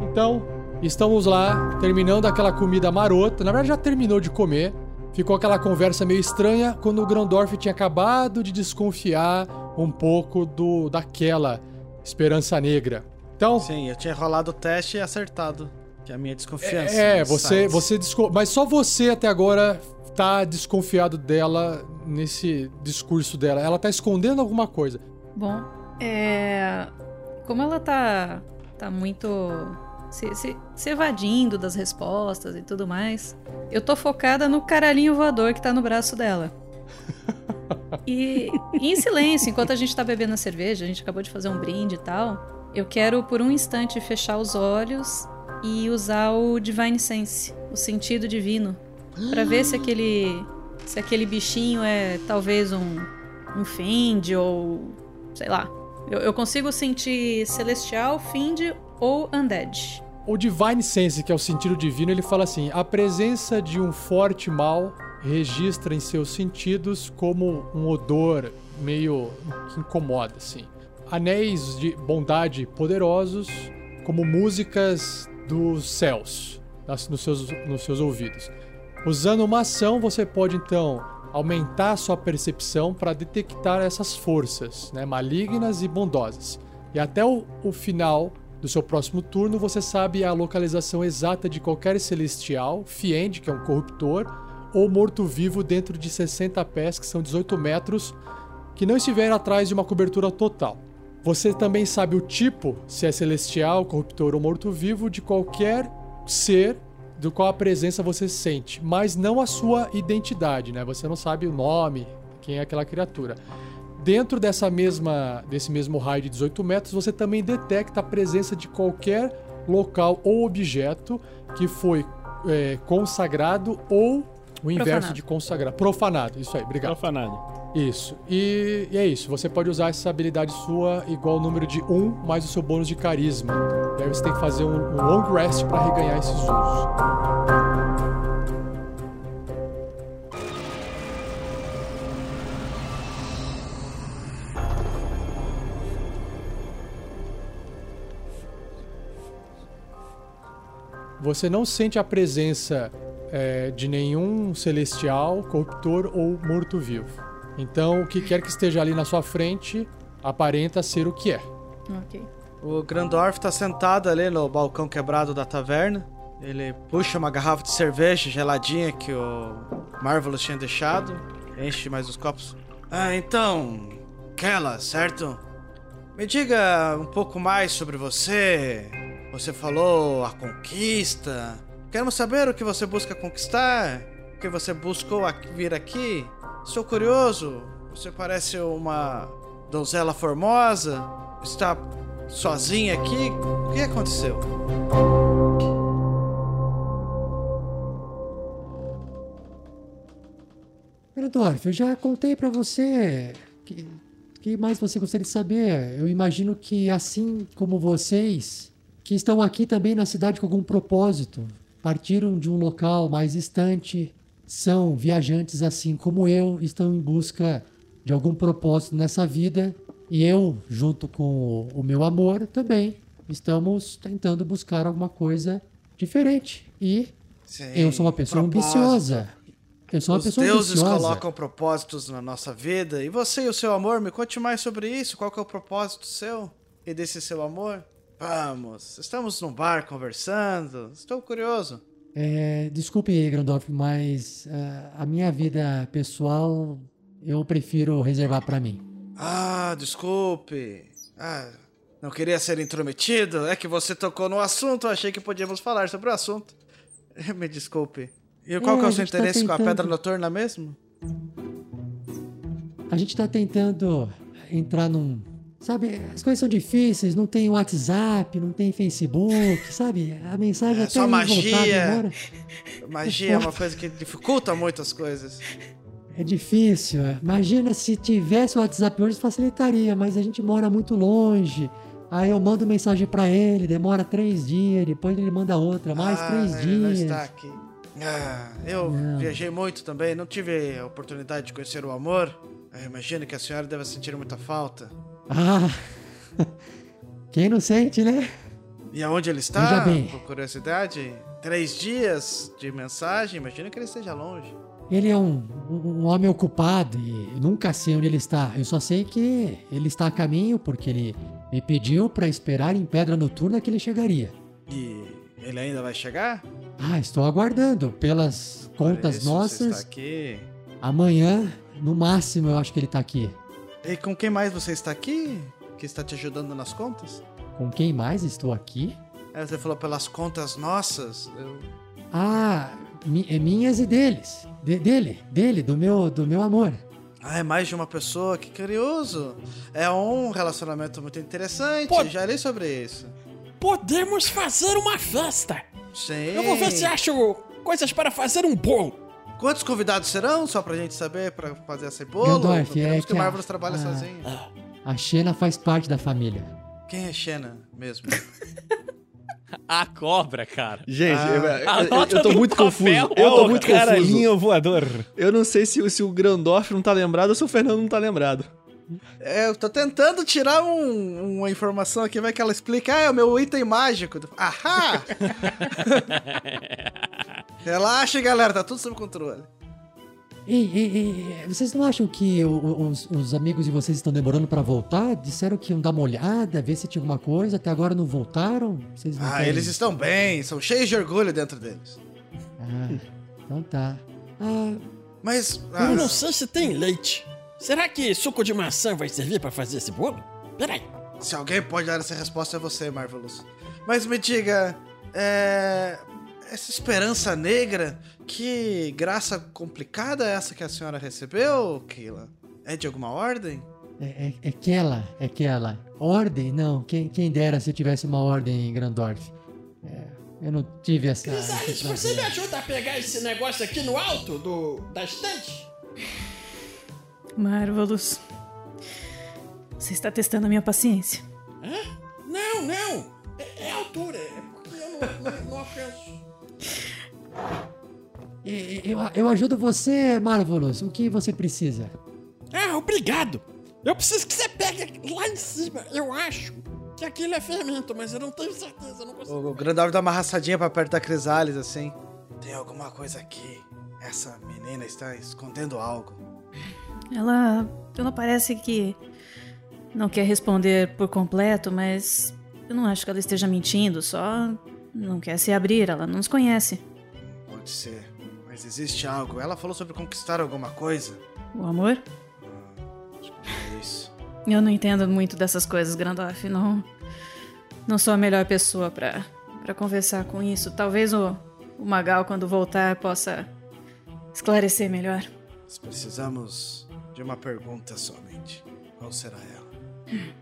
Então, estamos lá, terminando aquela comida marota. Na verdade, já terminou de comer. Ficou aquela conversa meio estranha quando o Grandorf tinha acabado de desconfiar um pouco do daquela esperança negra. Então, Sim, eu tinha rolado o teste e acertado. Que é a minha desconfiança. é, nos você, sites. você desco... mas só você até agora tá desconfiado dela nesse discurso dela. Ela tá escondendo alguma coisa. Bom, é. Como ela tá. tá muito. Se, se, se evadindo das respostas e tudo mais, eu tô focada no caralhinho voador que tá no braço dela. E, e em silêncio, enquanto a gente tá bebendo a cerveja, a gente acabou de fazer um brinde e tal, eu quero por um instante fechar os olhos e usar o Divine Sense, o sentido divino, Pra ver se aquele se aquele bichinho é talvez um um Fend ou sei lá, Eu, eu consigo sentir celestial, fiend ou undead. O Divine Sense, que é o sentido divino, ele fala assim: a presença de um forte mal registra em seus sentidos como um odor meio que incomoda, assim. Anéis de bondade poderosos, como músicas dos céus, nas- nos seus, nos seus ouvidos. Usando uma ação, você pode então aumentar sua percepção para detectar essas forças, né, malignas e bondosas. E até o, o final do seu próximo turno, você sabe a localização exata de qualquer celestial, fiend, que é um corruptor, ou morto-vivo dentro de 60 pés, que são 18 metros, que não estiver atrás de uma cobertura total. Você também sabe o tipo, se é celestial, corruptor ou morto-vivo, de qualquer ser do qual a presença você sente, mas não a sua identidade, né? Você não sabe o nome, quem é aquela criatura. Dentro dessa mesma, desse mesmo raio de 18 metros, você também detecta a presença de qualquer local ou objeto que foi é, consagrado ou o inverso Profanado. de consagrado. Profanado, isso aí, obrigado. Profanado. Isso. E, e é isso. Você pode usar essa habilidade sua igual ao número de 1 mais o seu bônus de carisma. E aí você tem que fazer um, um long rest para reganhar esses usos. Você não sente a presença é, de nenhum celestial, corruptor ou morto-vivo. Então, o que quer que esteja ali na sua frente aparenta ser o que é. Ok. O Grandorf tá sentado ali no balcão quebrado da taverna. Ele puxa uma garrafa de cerveja geladinha que o Marvelous tinha deixado. Enche mais os copos. Ah, então. Kella, certo? Me diga um pouco mais sobre você. Você falou a conquista. Queremos saber o que você busca conquistar. O que você buscou vir aqui. Estou curioso. Você parece uma donzela formosa. Está sozinha aqui? O que aconteceu? Grandorf, eu já contei pra você. Que, que mais você gostaria de saber? Eu imagino que, assim como vocês, que estão aqui também na cidade com algum propósito, partiram de um local mais distante, são viajantes assim como eu, estão em busca de algum propósito nessa vida. E eu, junto com o, o meu amor, também estamos tentando buscar alguma coisa diferente. E eu sou uma pessoa propósito. ambiciosa. Eu sou uma Os pessoa deuses ambiciosa. colocam propósitos na nossa vida. E você e o seu amor, me conte mais sobre isso. Qual é o propósito seu e desse seu amor? Vamos, estamos num bar conversando. Estou curioso. É, desculpe, Grandorf, mas ah, a minha vida pessoal eu prefiro reservar pra mim. Ah, desculpe. Ah, não queria ser intrometido. É que você tocou no assunto. Eu achei que podíamos falar sobre o assunto. *laughs* Me desculpe. E qual É, que é o a seu tá interesse com a tentando- pedra noturna mesmo? A gente tá tentando entrar num. Sabe, as coisas são difíceis, não tem WhatsApp, não tem Facebook, *laughs* sabe? A mensagem É até só voltar magia. demora. Magia é uma coisa que dificulta muito as coisas. É difícil. é. Imagina se tivesse o WhatsApp hoje facilitaria, mas a gente mora muito longe. Aí eu mando mensagem pra ele, demora três dias, depois ele manda outra, mais ah, três ele não dias. está aqui. Ah, eu Não. viajei muito também, não tive a oportunidade de conhecer o amor. Eu imagino que a senhora deve sentir muita falta. Ah, *laughs* quem não sente, né? E aonde ele está? Veja bem. Por curiosidade, três dias de mensagem, imagino que ele esteja longe. Ele é um, um homem ocupado e nunca sei onde ele está. Eu só sei que ele está a caminho porque ele me pediu pra esperar em Pedra Noturna que ele chegaria. E ele ainda vai chegar? Ah, estou aguardando. Pelas contas Você nossas, está amanhã, no máximo, eu acho que ele tá aqui. E com quem mais você está aqui? Que está te ajudando nas contas? Com quem mais estou aqui? É, você falou pelas contas nossas. Eu... Ah, mi- é minhas e deles. De- dele, dele, do meu, do meu amor. Ah, é mais de uma pessoa, que curioso. É um relacionamento muito interessante, Pô. já li sobre isso. Podemos fazer uma festa. Sim. Eu vou ver se acho coisas para fazer um bolo. Quantos convidados serão? Só pra gente saber, pra fazer esse bolo? Gandalf, queremos é que que o a- Marvelous trabalhe a- sozinho. A Xena faz parte da família. Quem é Xena mesmo? *laughs* A cobra, cara. Gente, Ah. eu, eu- eu tô muito papel. confuso. É Eu tô muito confuso. caralhinho voador. Eu não sei se, o- se o Grandorf não tá lembrado ou se o Fernando não tá lembrado. É, eu tô tentando tirar um- uma informação aqui, vai que ela explica. Ah, é o meu item mágico. Ahá! *laughs* Relaxa, galera, tá tudo sob controle. Ei, ei, ei, vocês não acham que os, os amigos de vocês estão demorando pra voltar? Disseram que iam dar uma olhada, ver se tinha alguma coisa, até agora não voltaram? Vocês não Ah, querem- eles estão bem, são cheios de orgulho dentro deles. Ah, então tá. Ah, Mas. Eu ah, não sei se tem leite. Será que suco de maçã vai servir pra fazer esse bolo? Peraí. se alguém pode dar essa resposta é você, Marvelous. Mas me diga. É. Essa esperança negra, que graça complicada é essa que a senhora recebeu, Keila? É de alguma ordem? é, é, é aquela, é aquela. Ordem? Não, quem, quem dera se eu tivesse uma ordem em Grandorf. É, eu não tive essa. Crisales, você me ajuda a pegar esse negócio aqui no alto do da estante? Marvelous. Você está testando a minha paciência. Hã? Não, não. É, é altura. É porque eu não, não, não alcanço. E- Eu, eu ajudo você, Marvelous. O que você precisa? Ah, obrigado. Eu preciso que você pegue lá em cima. Eu acho que aquilo é fermento, mas eu não tenho certeza. eu Não consigo. O Grandorf dá uma arrastadinha pra perto da Crisales, assim. Tem alguma coisa aqui. Essa menina está escondendo algo. Ela. Ela parece que. Não quer responder por completo, mas. Eu não acho que ela esteja mentindo, só. Não quer se abrir, ela não nos conhece. Pode ser. Mas existe algo. Ela falou sobre conquistar alguma coisa. O amor? É isso. Eu não entendo muito dessas coisas, Grandorf. Não. Não sou a melhor pessoa pra, pra conversar com isso. Talvez o, o Magal, quando voltar, possa esclarecer melhor. Nós precisamos de uma pergunta somente. Qual será ela? *clears throat*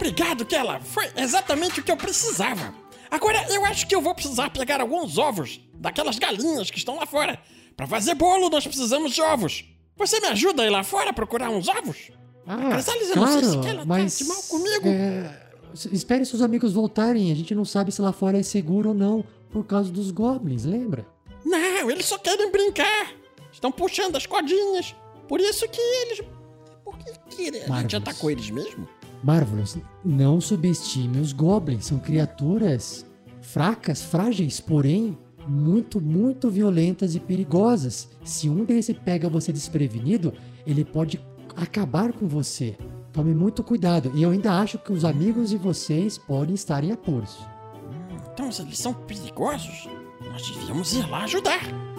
Obrigado, Kela. Foi exatamente o que eu precisava. Agora eu acho que eu vou precisar pegar alguns ovos daquelas galinhas que estão lá fora. Pra fazer bolo, nós precisamos de ovos. Você me ajuda a ir lá fora procurar uns ovos? Ah, Crisales, eu não sei se claro, ela tá mas... de mal comigo. é, espere seus amigos voltarem. A gente não sabe se lá fora é seguro ou não. Por causa dos goblins, lembra? Não, eles só querem brincar. Estão puxando as cordinhas. Por isso que eles. Por que, que a gente atacou eles mesmo? Marvelous, não subestime os goblins. São criaturas fracas, frágeis, porém muito, muito violentas e perigosas. Se um desses pega você desprevenido, ele pode acabar com você. Tome muito cuidado. E eu ainda acho que os amigos de vocês podem estar em apuros. Então, se eles são perigosos, nós devíamos ir lá ajudar.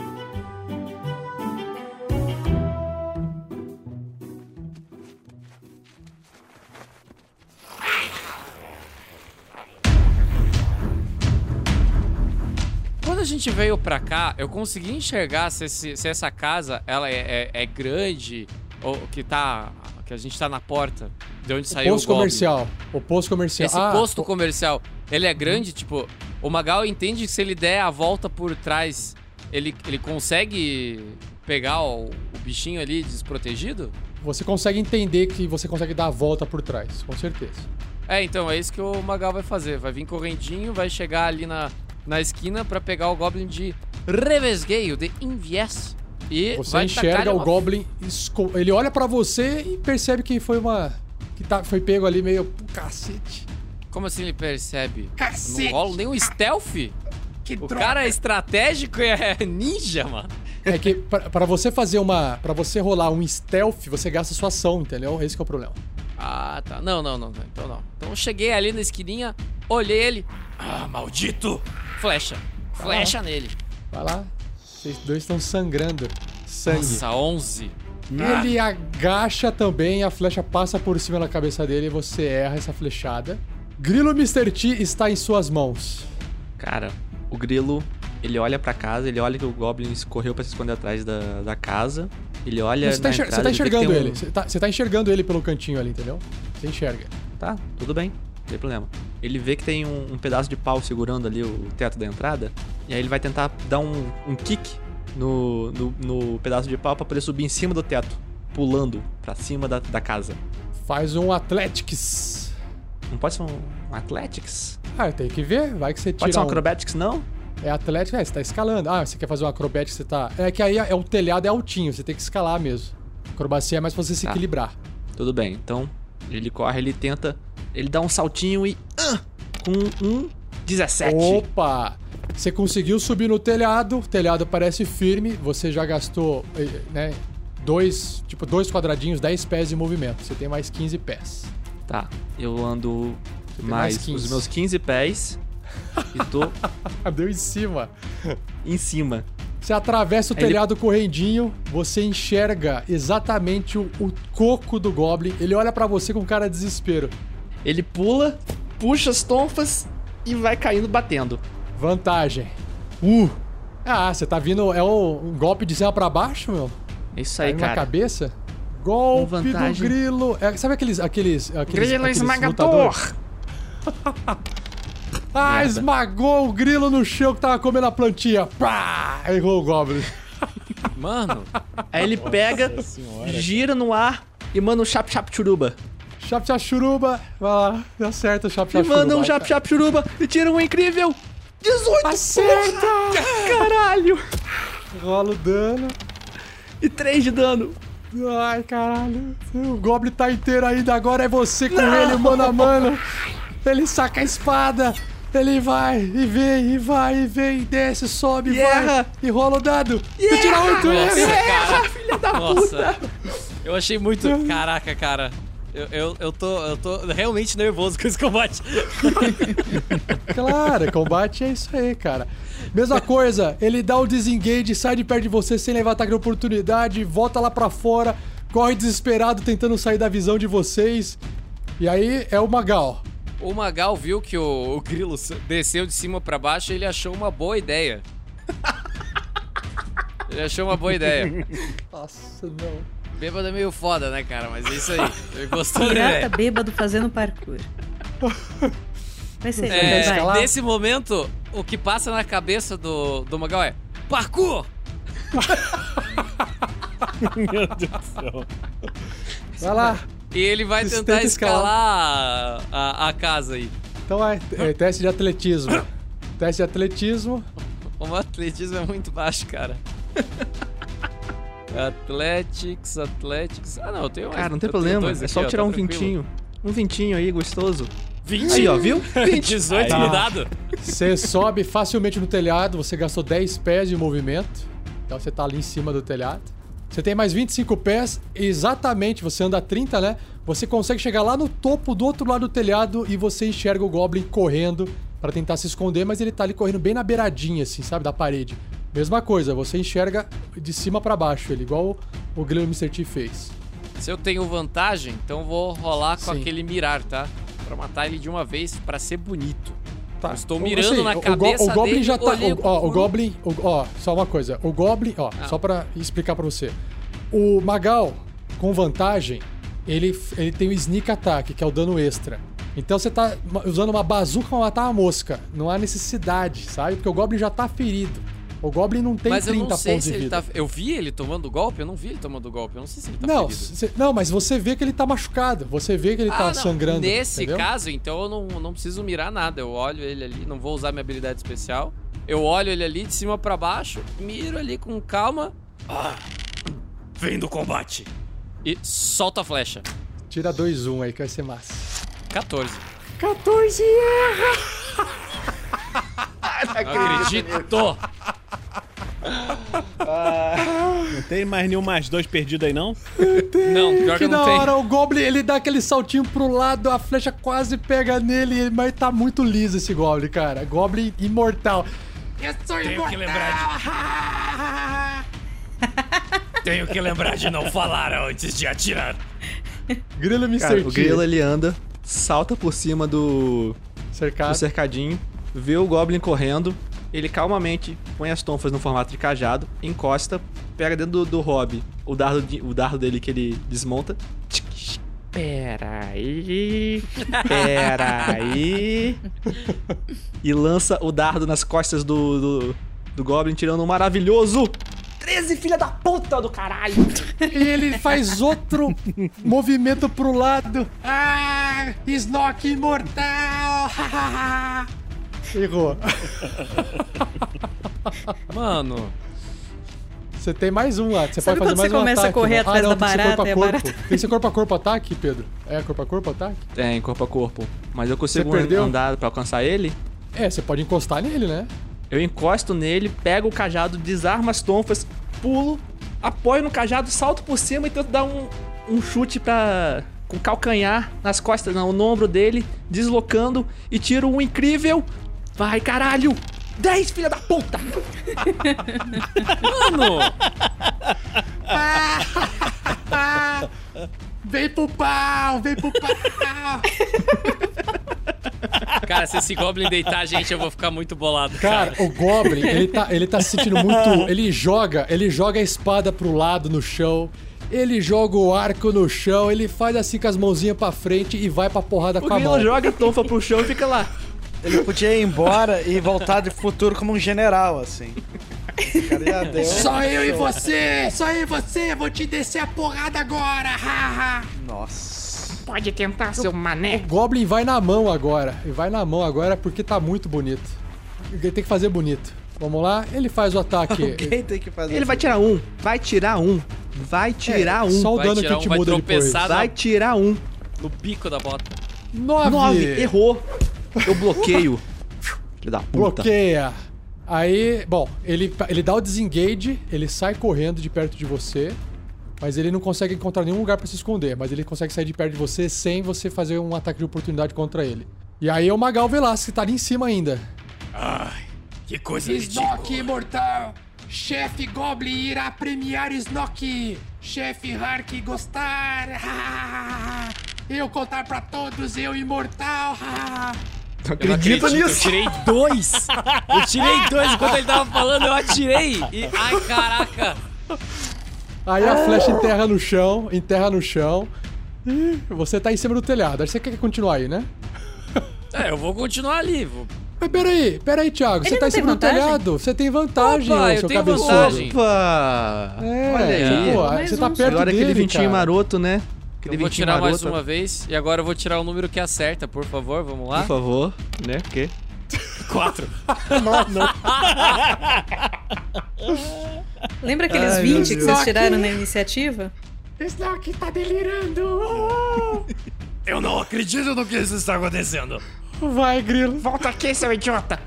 Quando a gente veio pra cá, eu consegui enxergar se, esse- se essa casa ela é, é- é grande ou que tá. que a gente tá na porta de onde O saiu posto o comercial. O posto comercial. Esse Ah, posto o- comercial, ele é grande, tipo, o Magal entende que se ele der a volta por trás, ele, ele consegue pegar o, o bichinho ali desprotegido? Você consegue entender que você consegue dar a volta por trás, com certeza. É, então, é isso que o Magal vai fazer. Vai vir correntinho, vai chegar ali na, na esquina pra pegar o Goblin de Revesgueio, de Invies. E Você enxerga o uma- Goblin, esco- ele olha pra você e percebe que foi uma. que tá, foi pego ali meio. Cacete. Como assim ele percebe? Cacete! Não rola nem um stealth? o cara é estratégico e é *laughs* ninja, mano. É que pra, pra você fazer uma. Pra você rolar um stealth, você gasta sua ação, entendeu? Esse que é o problema. Ah, tá. Não, não, não. não. Então não. Então eu cheguei ali na esquininha, olhei ele. Ah, maldito! Flecha. Flecha nele. Vai lá. Vocês dois estão sangrando. Sangue. Nossa, 11. Ele agacha também, a flecha passa por cima da cabeça dele e você erra essa flechada. Grilo Mr. T está em suas mãos. Cara, o grilo, ele olha pra casa, ele olha que o Goblin correu pra se esconder atrás da, da casa. Ele olha. Você tá, enxer- entrada, você tá ele enxergando tem um- ele. Você tá, você tá enxergando ele pelo cantinho ali, entendeu? Você enxerga. Tá, tudo bem, tem problema. ele vê que tem um, um pedaço de pau segurando ali o teto da entrada. E aí ele vai tentar dar um, um kick no, no, no pedaço de pau pra poder subir em cima do teto, pulando pra cima da, da casa. Faz um Athletics. Não pode ser um, um Athletics? Ah, tem que ver. Vai que você tira Pode ser um um... Acrobatics, não? É Atlético, é, você tá escalando. Ah, você quer fazer um acrobático, você tá... É que aí é o telhado é altinho, você tem que escalar mesmo. Acrobacia é mais pra você se Tá. equilibrar. Tudo bem, então ele corre, ele tenta. Ele dá um saltinho e. ah, com um 17. Opa! Você conseguiu subir no telhado, o telhado parece firme, você já gastou, eh, né, dois, tipo, dois quadradinhos, 10 pés de movimento. Você tem mais 15 pés. Tá, eu ando mais, mais 15. os meus 15 pés e tô *laughs* Deu em cima. em cima. Você atravessa o Aí ele- telhado correndinho, você enxerga exatamente o, o coco do Goblin. Ele olha pra você com cara de desespero. Ele pula, puxa as tonfas e vai caindo batendo. Vantagem. Uh! Ah, você tá vindo. É o- um golpe de cima pra baixo, meu? É isso aí, Caiu na cara. cabeça? Golpe do grilo. É, sabe aqueles. aqueles, aqueles Grilo aqueles esmagador! *laughs* Ah, Merda. esmagou o grilo no chão que tava comendo a plantinha. Pá! Errou o Goblin. *laughs* Mano, Aí ele pega, gira no ar e manda um chap chap churuba. Chap chap churuba. Vai lá, deu certo o chap E chap churuba. manda um chap chap churuba e tira um incrível 18 Acerta! Caralho! Rola o dano. E 3 de dano. Ai, caralho. O Goblin tá inteiro ainda. Agora é você com ele, mano a mano. Ele saca a espada. Ele vai e vem, e vai e vem, desce, sobe, E vai. erra. E rola o dado. E tira oito, nossa, erra. *laughs* Filha da Nossa. Eu achei muito. Caraca, cara. Eu, eu, eu, tô, eu tô realmente nervoso com esse combate. *laughs* Claro, combate é isso aí, cara. Mesma coisa, ele dá o disengage, sai de perto de você sem levar ataque de oportunidade, volta lá pra fora, corre desesperado tentando sair da visão de vocês. E aí é o Magal. O Magal viu que o, o grilo desceu de cima pra baixo e ele achou uma boa ideia. Ele achou uma boa ideia. Nossa, não. Bêbado é meio foda, né, cara? Mas é isso aí. Ele gostou da Pirata ideia. bêbado fazendo parkour. Vai ser, É, vai. nesse momento, o que passa na cabeça do, do Magal é parkour! *laughs* Meu Deus do céu. Vai lá. E ele vai *laughs* Tenta tentar escalar. escalar a, a casa aí. Então vai, é, teste de atletismo. *coughs* Teste de atletismo. O meu atletismo é muito baixo, cara. *laughs* Athletics, Athletics. Ah, não, eu tenho Cara, não tem problema. dois É aqui, só tirar tá um tranquilo. vintinho. Um vintinho aí, gostoso. 20? Aí, ó, viu? 20. 18 Tá. no dado? Você sobe facilmente no telhado, você gastou 10 pés de movimento. Então você tá ali em cima do telhado. Você tem mais 25 pés, exatamente, você anda 30, né? Você consegue chegar lá no topo do outro lado do telhado e você enxerga o Goblin correndo pra tentar se esconder, mas ele tá ali correndo bem na beiradinha, assim, sabe? Da parede. Mesma coisa, você enxerga de cima pra baixo ele, igual o Grilo Mr. T fez. Se eu tenho vantagem, então vou rolar com Sim. aquele mirar, tá? Pra matar ele de uma vez, pra ser bonito. Tá. Estou mirando assim, na o- o, cabeça o Goblin dele, já tá. O, ó, o Goblin. o- ó, só uma coisa. O Goblin, ó, Ah. só pra explicar pra você. O Magal, com vantagem, ele, ele tem o Sneak Attack, que é o dano extra. Então você tá usando uma bazuca pra matar uma mosca. Não há necessidade, sabe? Porque o Goblin já tá ferido. O Goblin não tem Mas eu 30 não sei pontos se de ele vida. tá. Eu vi ele tomando golpe? Eu não vi ele tomando golpe. Eu não sei se ele tá Não, ferido. cê- não, mas você vê que ele tá machucado. Você vê que ele tá Ah, não. sangrando. Nesse entendeu? caso, então eu não, não preciso mirar nada. Eu olho ele ali, não vou usar minha habilidade especial. Eu olho ele ali de cima pra baixo, miro ali com calma Vem do combate. e solto a flecha. Tira 2-1 aí, que vai ser massa. 14. 14 erra! *laughs* Não acredito! Não tem mais nenhum mais dois perdido aí, não? Não, pior que, Que eu não da hora, o Goblin, ele dá aquele saltinho pro lado, a flecha quase pega nele, mas tá muito liso esse Goblin, cara. Goblin imortal. Tenho que lembrar de... Tenho que lembrar de não falar antes de atirar. Grilo Mr. Cara, o grilo ele anda, salta por cima do, do Cercado. cercadinho, vê o Goblin correndo, ele calmamente põe as tonfas no formato de cajado, encosta, pega dentro do, do hobby o dardo, de- o dardo dele que ele desmonta, Peraí. Peraí. *laughs* e lança o dardo nas costas do, do, do Goblin, tirando um maravilhoso 13, filha da puta do caralho! E ele faz outro movimento pro lado. Ah! Snock imortal! *laughs* Errou. Mano, Você tem mais um lá. Você Sabe pode fazer quando mais você um começa a ataque. correr não? atrás ah, não, da barata a a corpo. barata- Tem que ser corpo a corpo ataque, Pedro? É corpo a corpo ataque? Tem, corpo a corpo. Mas eu consigo Você perdeu? andar pra alcançar ele? É, você pode encostar nele, né? Eu encosto nele, pego o cajado, desarmo as tonfas, pulo, apoio no cajado, salto por cima e tento dar um, um chute pra. com o calcanhar nas costas, não, no ombro dele, deslocando e tiro um incrível. Vai, caralho! 10, filha da puta! mano! Vem pro pau, vem pro pau! Cara, se esse Goblin deitar a gente, eu vou ficar muito bolado. Cara, o Goblin, ele tá, ele tá se sentindo muito. Ele joga, ele joga a espada pro lado no chão. Ele joga o arco no chão, ele faz assim com as mãozinhas pra frente e vai pra porrada O com a mão. Grilo joga a tonfa pro chão e fica lá. Ele podia ir embora e voltar de futuro como um general, assim. O deu. Só eu e você! Só eu e você! Vou te descer a porrada agora! haha. Nossa. Pode tentar, seu O mané. Goblin vai na mão agora. E vai na mão agora porque tá muito bonito. Ele tem que fazer bonito. Vamos lá, ele faz o ataque. *laughs* Quem tem que fazer Ele vai tirar um, vai tirar um, vai tirar um, Só o Vai dano que a gente um, vai muda depois. tropeçar na- vai tirar um. No bico da bota. Nove! 9, errou. Eu bloqueio. Filho da puta. Bloqueia. Aí, bom, ele, ele dá o disengage, ele sai correndo de perto de você, mas ele não consegue encontrar nenhum lugar pra se esconder, mas ele consegue sair de perto de você sem você fazer um ataque de oportunidade contra ele. E aí é o Magal Velasquez que tá ali em cima ainda. Que coisa Snock imortal! Chefe Goblin irá premiar Snock! Chefe Hark gostar! *laughs* Eu contar pra todos, eu imortal! *laughs* Não Eu não acredito acredito, nisso. Eu tirei dois! Eu tirei dois enquanto ele tava falando, eu atirei! E, ai, caraca! Aí a flecha enterra no chão, enterra no chão. Você tá em cima do telhado. Aí você quer continuar aí, né? É, eu vou continuar ali. Vou... Mas peraí, peraí, Thiago. Ele você tá em cima do vantagem? telhado. Você tem vantagem, Opa, eu seu tenho cabeçudo. vantagem. Opa! É, Olha aí. pô, você tá um. perto Agora dele, aquele vintinho cara. maroto, né? Aquele Eu vou tirar mais uma vez. E agora eu vou tirar o número que acerta, por favor. Vamos lá. Por favor, né? Porque *laughs* Quatro. *laughs* Lembra aqueles Ai, meu 20 que vocês tiraram na iniciativa? Snock tá delirando. *laughs* Eu não acredito no que isso está acontecendo. Vai, grilo. Volta aqui, seu idiota.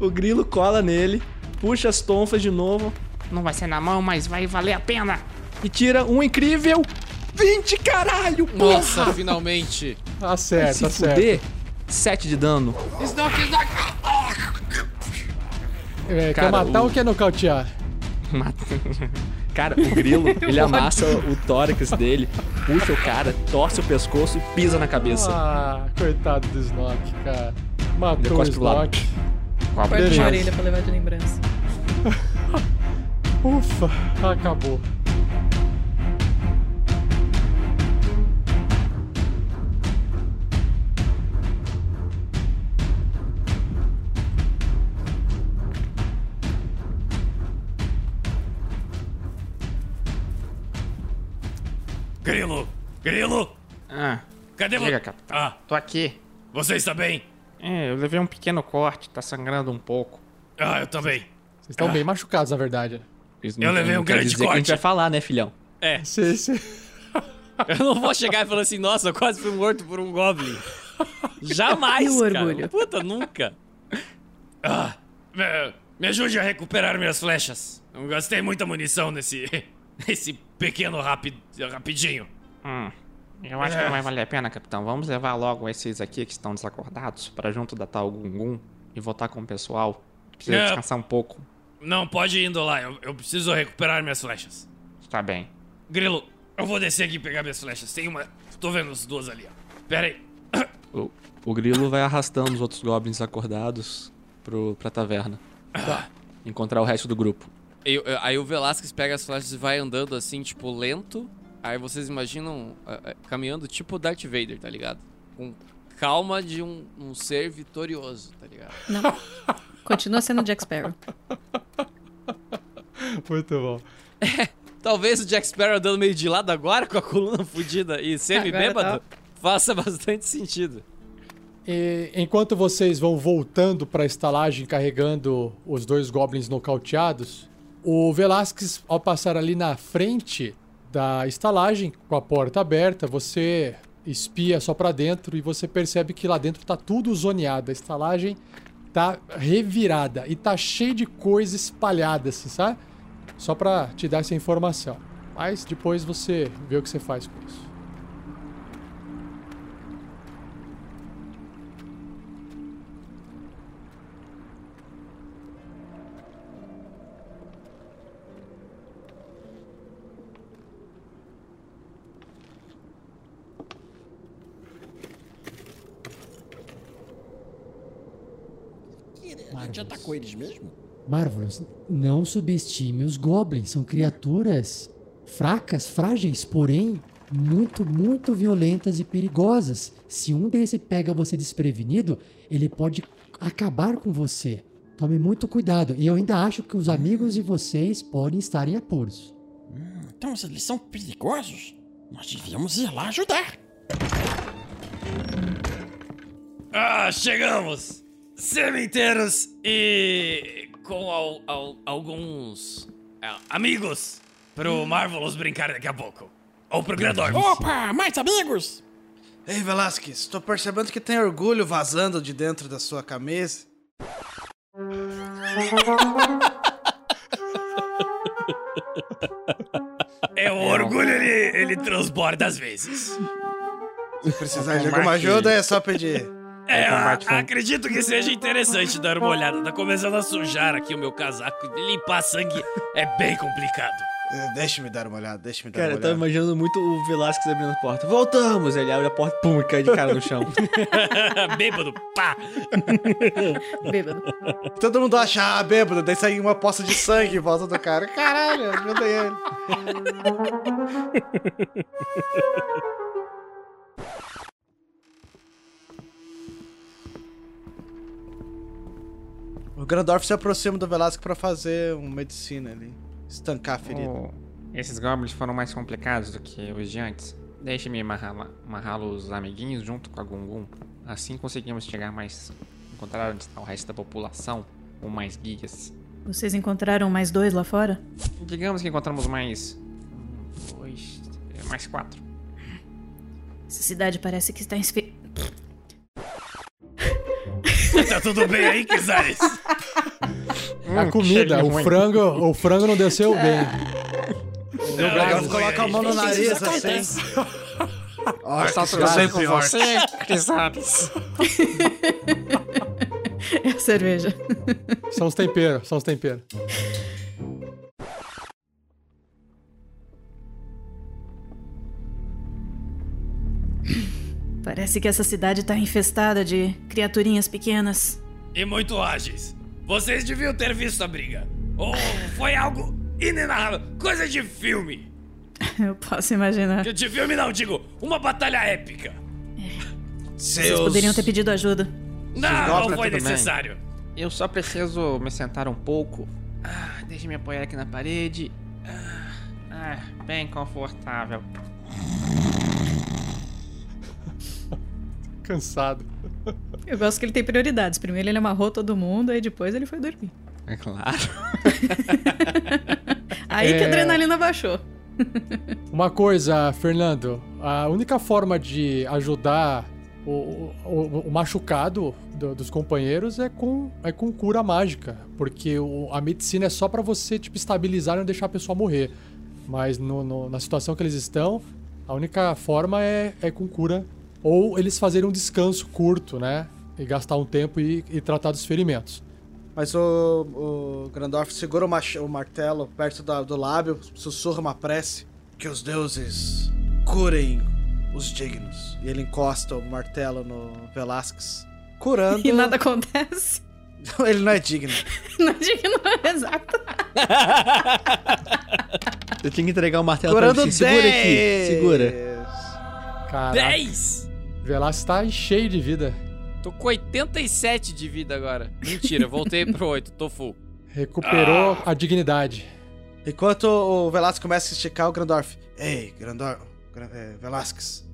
o grilo cola nele, puxa as tonfas de novo Não vai ser na mão, mas vai valer a pena. e tira um incrível 20, caralho! Porra! Nossa, finalmente. Acerta, Se acerta. fuder, 7 de dano. Snock, Snock. É, quer Cara, matar o- ou quer nocautear? *laughs* Cara, o grilo, *laughs* ele amassa o tórax dele, puxa o cara, torce o pescoço e pisa na cabeça. Ah, coitado do Snock, cara. Matou o. Snock. De Beleza. orelha pra levar de lembrança. *laughs* Ufa, acabou. Grilo! Grilo! Ah, Cadê você? capitão. Ah, Tô aqui. você está bem? É, eu levei um pequeno corte, tá sangrando um pouco. Ah, eu também. Vocês estão bem machucados, na verdade. Isso Eu não- levei não um grande dizer que A gente corte. vai falar, né, filhão? É, Cê, cê... *laughs* eu não vou chegar e falar assim, nossa, eu quase fui morto por um Goblin. Jamais, cara. orgulho? Puta, nunca. Ah, me, me ajude a recuperar minhas flechas. Eu gastei muita munição nesse, *laughs* nesse pequeno rapi, rapidinho. Hum, eu acho que não vai valer a pena, capitão. Vamos levar logo esses aqui que estão desacordados pra junto da tal Gungun e voltar com o pessoal. Precisa É. descansar um pouco. Não, pode ir indo lá. Eu, eu preciso recuperar minhas flechas. Tá bem. Grilo, eu vou descer aqui e pegar minhas flechas. Tem uma. Tô vendo as duas ali, ó. Pera aí. O, o grilo vai arrastando os outros goblins acordados pro, pra taverna. Encontrar o resto do grupo. Eu- eu- aí o Velasquez pega as flechas e vai andando assim, tipo, lento. Aí vocês imaginam ah, caminhando tipo Darth Vader, tá ligado? Com calma de um, um ser vitorioso, tá ligado? Não. Continua sendo Jack Sparrow. *laughs* Muito bom. Talvez o Jack Sparrow andando meio de lado agora com a coluna fodida e semi-bêbado faça bastante sentido. E, enquanto vocês vão voltando para a estalagem carregando os dois goblins nocauteados, o Velasquez, ao passar ali na frente da estalagem, com a porta aberta, você espia só para dentro e você percebe que lá dentro tá tudo zoneado. A estalagem tá revirada e tá cheio de coisa espalhada, assim, sabe? Só para te dar essa informação. Mas depois você vê o que você faz com isso. A gente atacou eles mesmo? Marvelous, não subestime os goblins. São criaturas fracas, frágeis, porém muito, muito violentas e perigosas. Se um desses pega você desprevenido, ele pode acabar com você. Tome muito cuidado. E eu ainda acho que os amigos de vocês podem estar em apuros. Então eles são perigosos? Nós devíamos ir lá ajudar. Ah, chegamos! Cemiteiros e com al- al- alguns ah, amigos pro Marvelous brincar daqui a pouco. Ou pro Grandorf. Opa, mais amigos? Ei, Velasquez, tô percebendo que tem orgulho vazando de dentro da sua camisa. *laughs* É o orgulho, ele, ele transborda às vezes. Se precisar de alguma ajuda, é só pedir. É, acredito que seja interessante dar uma olhada. Tá começando a sujar aqui o meu casaco. Limpar sangue é bem complicado. É, Deixa-me dar uma olhada, deixa-me dar Cara, eu uma tava olhada. imaginando muito o Velasquez abrindo a porta. Voltamos! Ele abre a porta, pum, e cai de cara no chão. *laughs* Bêbado, pá! *laughs* Bêbado. Todo mundo acha, ah, bêbado, daí sai uma poça de sangue em volta do cara. Caralho, ajuda ele. *laughs* O Grandorf se aproxima do Velasco pra fazer uma medicina ali. Estancar a ferida. Oh, esses goblins foram mais complicados do que os de antes. Deixe-me amarrar, amarrar os amiguinhos junto com a Gungun. Assim conseguimos chegar mais. encontrar onde está o resto da população, ou mais guias. Vocês encontraram mais dois lá fora? Digamos que encontramos mais. um, dois. mais quatro. Essa cidade parece que está. *laughs* tá tudo bem aí, Kizares? a comida, cheirinho o frango, o frango não desceu bem. O Velasco coloca a mão no nariz assim. *laughs* Que tudo bem cigarro com você, Crisales? É a cerveja. São os temperos, são os temperos. Parece que essa cidade tá infestada de criaturinhas pequenas. E muito ágeis. Vocês deviam ter visto a briga. Ou foi algo inenarrável. Coisa de filme. *laughs* Eu posso imaginar. De filme não, digo, uma batalha épica. Vocês poderiam ter pedido ajuda. Não, não foi tudo bem. necessário. Eu só preciso me sentar um pouco. Ah, deixe-me apoiar aqui na parede. Ah, ah, bem confortável. Cansado. Eu gosto que ele tem prioridades. Primeiro ele amarrou todo mundo, aí depois ele foi dormir. É claro. *laughs* Aí que a É. adrenalina baixou. Uma coisa, Fernando, a única forma de ajudar o, o- o machucado do- dos companheiros é com, é com cura mágica, porque o- a medicina é só pra você tipo estabilizar e não deixar a pessoa morrer. Mas no- no- na situação que eles estão, a única forma é, é com cura ou eles fazerem um descanso curto, né? E gastar um tempo e, e tratar dos ferimentos. Mas o, o Grandorf segura o, mach- o martelo perto da- do lábio, sussurra uma prece. Que os deuses curem os dignos. E ele encosta o martelo no Velasquez, curando. E nada acontece. *laughs* Ele *laughs* não é digno. Não é exato. Eu tinha que entregar o martelo Curando pra ele. Segura 10. aqui, segura. Caraca. 10! Velasquez tá cheio de vida. Tô com 87 de vida agora. Mentira, voltei pro 8, tô full. Recuperou a dignidade. Enquanto o Velasquez começa a esticar, o Grandorf. Ei, Grandor... Gra- é, Velasquez.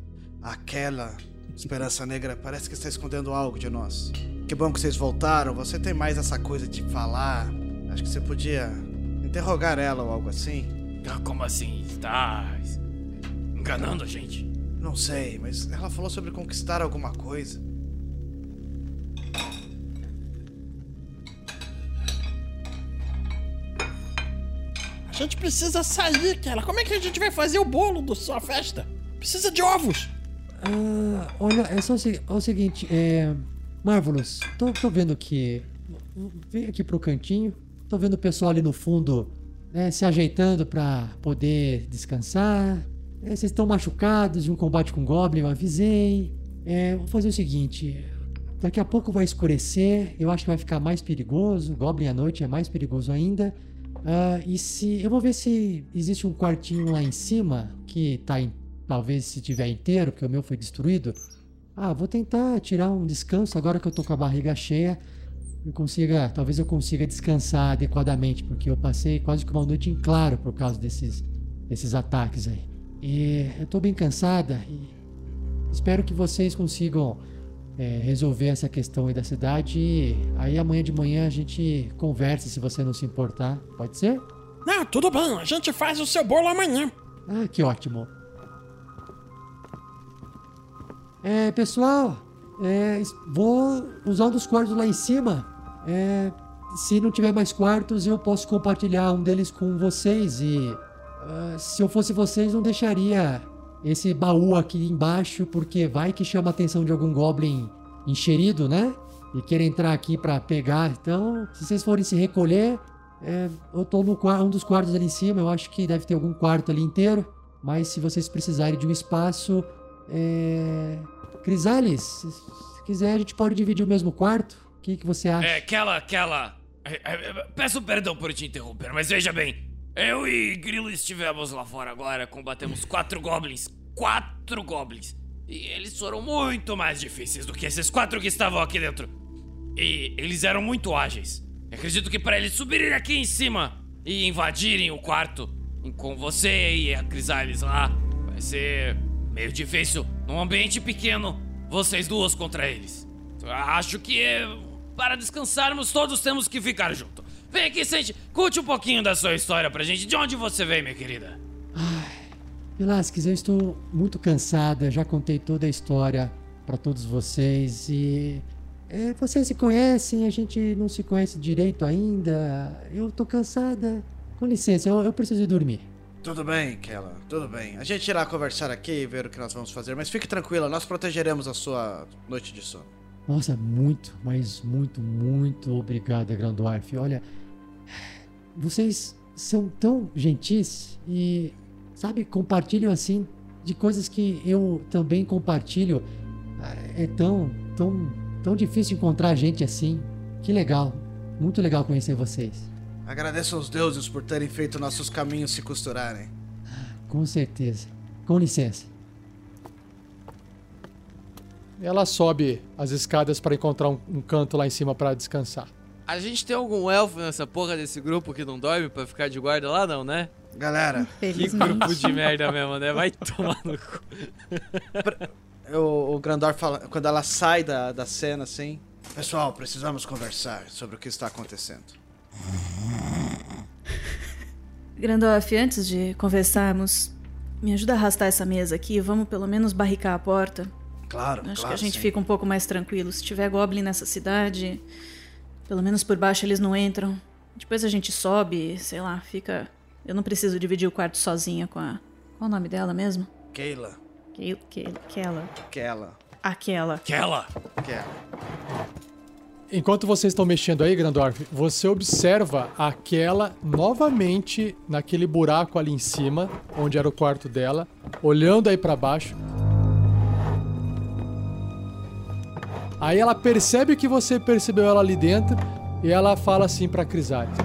Aquela esperança negra parece que está escondendo algo de nós. Que bom que vocês voltaram. Você tem mais essa coisa de falar. Acho que você podia interrogar ela ou algo assim. Ah, Como assim? Tá enganando a gente? Não sei, mas ela falou sobre conquistar alguma coisa. A gente precisa sair, cara. Como é que a gente vai fazer o bolo da sua festa? Precisa de ovos. Ah, olha, é só o, é o seguinte, é. Marvelous, tô, tô vendo que. Vem aqui pro cantinho. Tô vendo o pessoal ali no fundo né, se ajeitando pra poder descansar. É, vocês estão machucados de um combate com Goblin, eu avisei. É, vou fazer o seguinte. Daqui a pouco vai escurecer, eu acho que vai ficar mais perigoso. Goblin à noite é mais perigoso ainda. Ah, e se. Eu vou ver se existe um quartinho lá em cima que tá em. Talvez se tiver inteiro, porque o meu foi destruído. Ah, vou tentar tirar um descanso agora que eu tô com a barriga cheia. Eu consiga. Talvez eu consiga descansar adequadamente, porque eu passei quase que uma noite em claro por causa desses, desses ataques aí. E eu tô bem cansada e espero que vocês consigam é, resolver essa questão aí da cidade. E aí amanhã de manhã a gente conversa se você não se importar. Pode ser? Não, tudo bem. A gente faz o seu bolo amanhã. Ah, que ótimo. É, pessoal, é, vou usar um dos quartos lá em cima. É, se não tiver mais quartos, eu posso compartilhar um deles com vocês. E ah, se eu fosse vocês, não deixaria esse baú aqui embaixo, porque vai que chama a atenção de algum goblin encherido, né? E querer entrar aqui pra pegar. Então, se vocês forem se recolher, é, eu tô no um dos quartos ali em cima. Eu acho que deve ter algum quarto ali inteiro. Mas se vocês precisarem de um espaço, é... Crisales, se se quiser a gente pode dividir o mesmo quarto. O que, que você acha? É, aquela, aquela. é, é, Peço perdão por te interromper, mas veja bem. Eu e Grilo estivemos lá fora agora, combatemos quatro goblins. Quatro goblins. E eles foram muito mais difíceis do que esses quatro que estavam aqui dentro. E eles eram muito ágeis. Acredito que para eles subirem aqui em cima e invadirem o quarto com você e a Crisales lá, vai ser meio difícil. Num ambiente pequeno, vocês duas contra eles. Acho que para descansarmos todos temos que ficar junto. Vem aqui, sente, conte um pouquinho da sua história pra gente. De onde você veio, minha querida? Velasquez, eu estou muito cansada. Já contei toda a história para todos vocês e. é, vocês se conhecem, a gente não se conhece direito ainda. Eu tô cansada. Com licença, eu, eu preciso ir dormir. Tudo bem, Kella, tudo bem. A gente irá conversar aqui e ver o que nós vamos fazer, mas fique tranquila, nós protegeremos a sua noite de sono. Nossa, muito, mas muito, muito obrigada, Grandorf. Olha, vocês são tão gentis e, sabe, compartilham assim de coisas que eu também compartilho. É tão, tão, tão difícil encontrar gente assim. Que legal, muito legal conhecer vocês. Agradeço aos deuses por terem feito nossos caminhos se costurarem. Com certeza. Com licença. Ela sobe as escadas para encontrar um, um canto lá em cima para descansar. A gente tem algum elfo nessa porra desse grupo que não dorme pra ficar de guarda lá, não, né? Galera, *laughs* Que grupo de merda mesmo, né? Vai tomar no cu. o, o Grandor fala, quando ela sai da, da cena assim. Pessoal, precisamos conversar sobre o que está acontecendo. Grandorf, antes de conversarmos, me ajuda a arrastar essa mesa aqui. Vamos pelo menos barricar a porta. Claro, Acho claro. que a gente sim. fica um pouco mais tranquilo. Se tiver Goblin nessa cidade, pelo menos por baixo eles não entram. Depois a gente sobe, sei lá, fica. Eu não preciso dividir o quarto sozinha com a. Qual o nome dela mesmo? Keila. Que, que, aquela. Aquela. Aquela. Enquanto vocês estão mexendo aí, Grandorf, você observa aquela novamente naquele buraco ali em cima, onde era o quarto dela, olhando aí pra baixo. Aí ela percebe que você percebeu ela ali dentro e ela fala assim pra Crisales.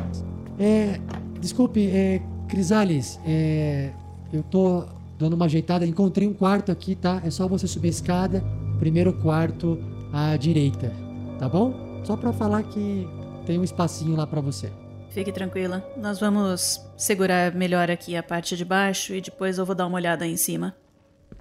É. Desculpe, é. Crisales, é. Eu tô dando uma ajeitada. Encontrei um quarto aqui, tá? É só você subir a escada. Primeiro quarto à direita, tá bom? Só pra falar que tem um espacinho lá pra você. Fique tranquila. Nós vamos segurar melhor aqui a parte de baixo e depois eu vou dar uma olhada aí em cima.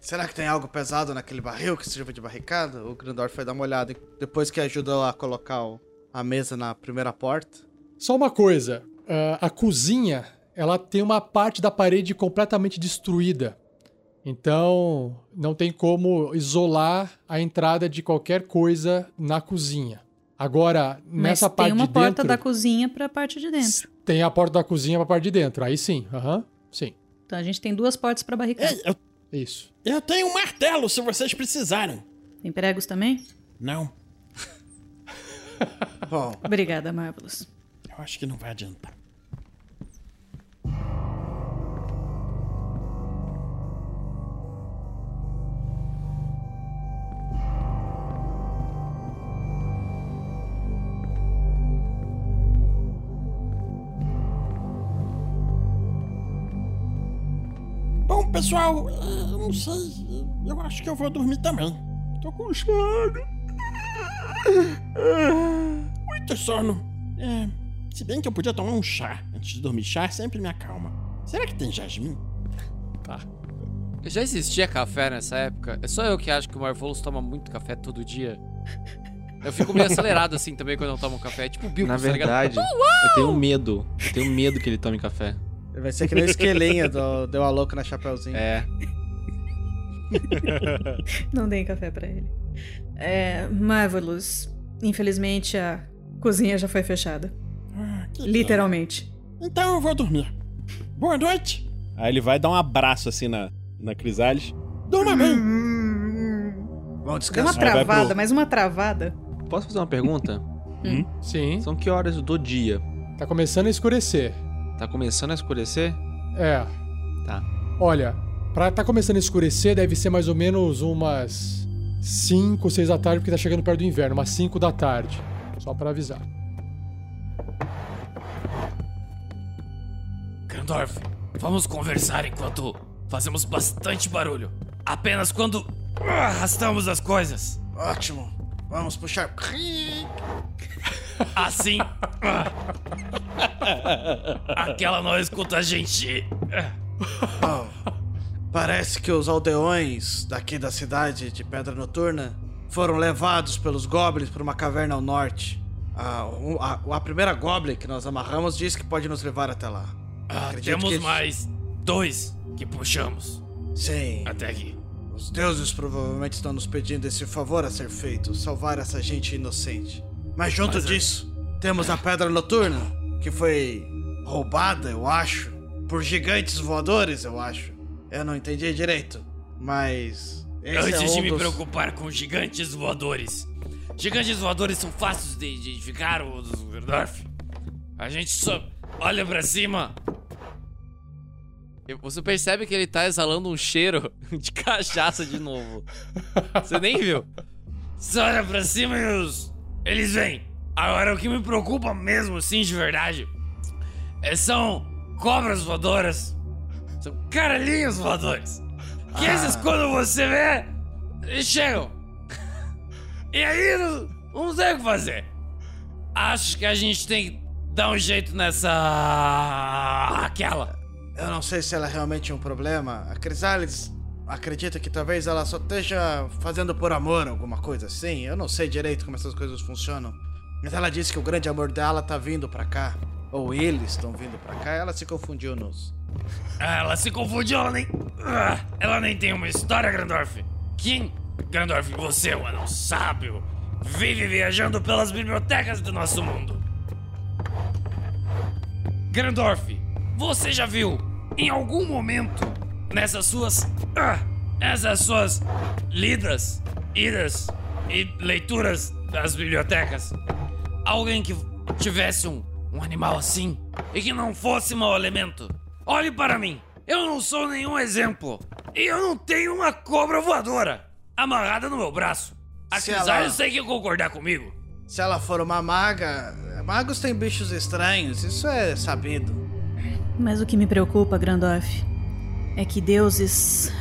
Será que tem algo pesado naquele barril que sirva de barricada? O Grandorf foi dar uma olhada depois que ajudou a colocar o- a mesa na primeira porta. Só uma coisa, ah, a cozinha, ela tem uma parte da parede completamente destruída. Então, não tem como isolar a entrada de qualquer coisa na cozinha. Agora, Mas nessa tem parte uma de porta dentro, da cozinha pra parte de dentro. tem a porta da cozinha pra parte de dentro. Aí sim, aham, sim. Então a gente tem duas portas pra barricada. Eu, Isso. Eu tenho um martelo se vocês precisarem. Tem pregos também? Não, *laughs* Bom, Obrigada, Marvelous. eu acho que não vai adiantar. Pessoal, eu não sei. Eu acho que eu vou dormir também. Tô com sono. Muito sono. É, se bem que eu podia tomar um chá antes de dormir. Chá sempre me acalma. Será que tem jasmim? Tá. Já existia café nessa época? É só eu que acho que o Marvelous toma muito café todo dia. Eu fico meio acelerado assim também quando eu tomo café. É tipo o Bill, Na tá ligado? verdade, eu tenho medo. Eu tenho medo que ele tome café. Vai ser que nem o esquelinha do Deu a louca na Chapeuzinho. É. *laughs* Não deem café pra ele. É, Marvelous. Infelizmente a cozinha já foi fechada. Ah, que Literalmente. pena. Então eu vou dormir. Boa noite. Aí ele vai dar um abraço assim na, na Crisales. Durma bem. Bom uma descanso. vai travada, pro- mas uma travada. Posso fazer uma pergunta? Sim. São que horas do dia? Tá começando a escurecer. Tá começando a escurecer? É. Tá. Olha, pra tá começando a escurecer, deve ser mais ou menos umas 5, 6 da tarde, porque tá chegando perto do inverno, umas 5 da tarde. Só pra avisar. Grandorf, vamos conversar enquanto fazemos bastante barulho. Apenas quando arrastamos as coisas. Ótimo. Vamos puxar. Assim. Aquela não escuta a gente. Oh, *laughs* parece que os aldeões daqui da cidade de Pedra Noturna foram levados pelos goblins para uma caverna ao norte. A, a, a primeira goblin que nós amarramos disse que pode nos levar até lá. Ah, temos mais dois que puxamos Sim. até aqui. Os deuses provavelmente estão nos pedindo esse favor a ser feito, salvar essa gente inocente. Mas junto Mas é- disso, temos a Pedra Noturna, que foi roubada, eu acho, por gigantes voadores, eu acho. Eu não entendi direito, mas esse Antes é um de me dos... preocupar com gigantes voadores. Gigantes voadores são fáceis de de identificar, os Grandorf. A gente só olha pra cima. Você percebe que ele tá exalando um cheiro *laughs* de cachaça de novo. Você nem viu. Só olha pra cima e os. Eles vêm. Agora o que me preocupa mesmo, assim, de verdade, é, são cobras voadoras. São caralhinhos voadores. Que esses, quando você vê, eles chegam. E aí, não, não sei o que fazer. Acho que a gente tem que dar um jeito nessa. aquela. Eu não sei se ela é realmente um problema. A Crisales acredita que talvez ela só esteja fazendo por amor, alguma coisa assim. Eu não sei direito como essas coisas funcionam. Mas ela disse que o grande amor dela tá vindo pra cá. Ou eles estão vindo pra cá. Ela se confundiu nos. Ah, Ela se confundiu, ela nem. Ah, Ela nem tem uma história, Grandorf. Quem? Grandorf, você é um anão sábio. Vive viajando pelas bibliotecas do nosso mundo. Grandorf, você já viu em algum momento nessas suas. Ah, essas suas lidas, idas e leituras das bibliotecas alguém que tivesse um, um animal assim e que não fosse mau elemento? Olhe para mim, eu não sou nenhum exemplo e eu não tenho uma cobra voadora amarrada no meu braço. A Se Crisales ela- tem que concordar comigo. Se ela for uma maga, magos têm bichos estranhos, isso é sabido. Mas o que me preocupa, Grandorf, é que deuses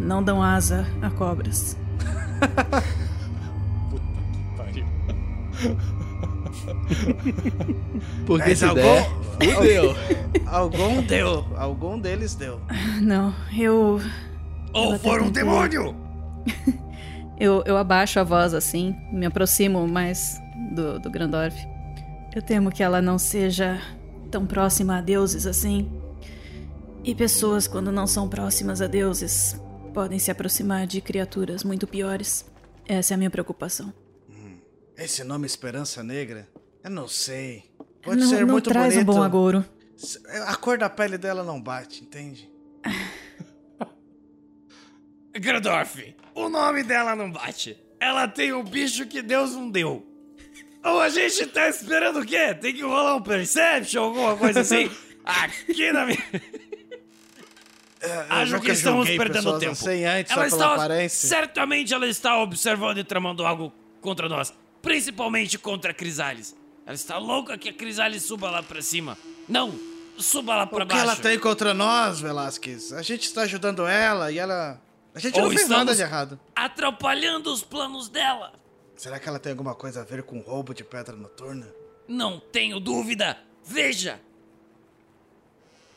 não dão asa a cobras. *laughs* Por que *laughs* Mas essa ideia? Fudeu. Algum *laughs* deu, algum deles deu. Não, eu. Ou até for um demônio! *laughs* Eu, eu abaixo a voz assim, me aproximo mais do, do Grandorf. Eu temo que ela não seja tão próxima a deuses assim. E pessoas, quando não são próximas a deuses, podem se aproximar de criaturas muito piores. Essa é a minha preocupação. Esse nome Esperança Negra? Eu não sei. Pode não ser não muito traz bonito. um bom agouro. A cor da pele dela não bate, entende? *laughs* Grandorf, o nome dela não bate. Ela tem um bicho que Deus não deu. Ou a gente tá esperando o quê? Tem que rolar um Perception, alguma coisa assim? *laughs* Aqui na minha. Acho nunca que estamos perdendo tempo. assim antes, ela está, aparência. certamente ela está observando e tramando algo contra nós, principalmente contra Crisales. Ela está louca que a Crisales suba lá pra cima. Não, suba lá pra O que baixo. ela tem contra nós, Velasquez? A gente está ajudando ela e ela. A gente Ou não fez nada de errado. atrapalhando os planos dela. Será que ela tem alguma coisa a ver com roubo de pedra noturna? Não tenho dúvida. Veja,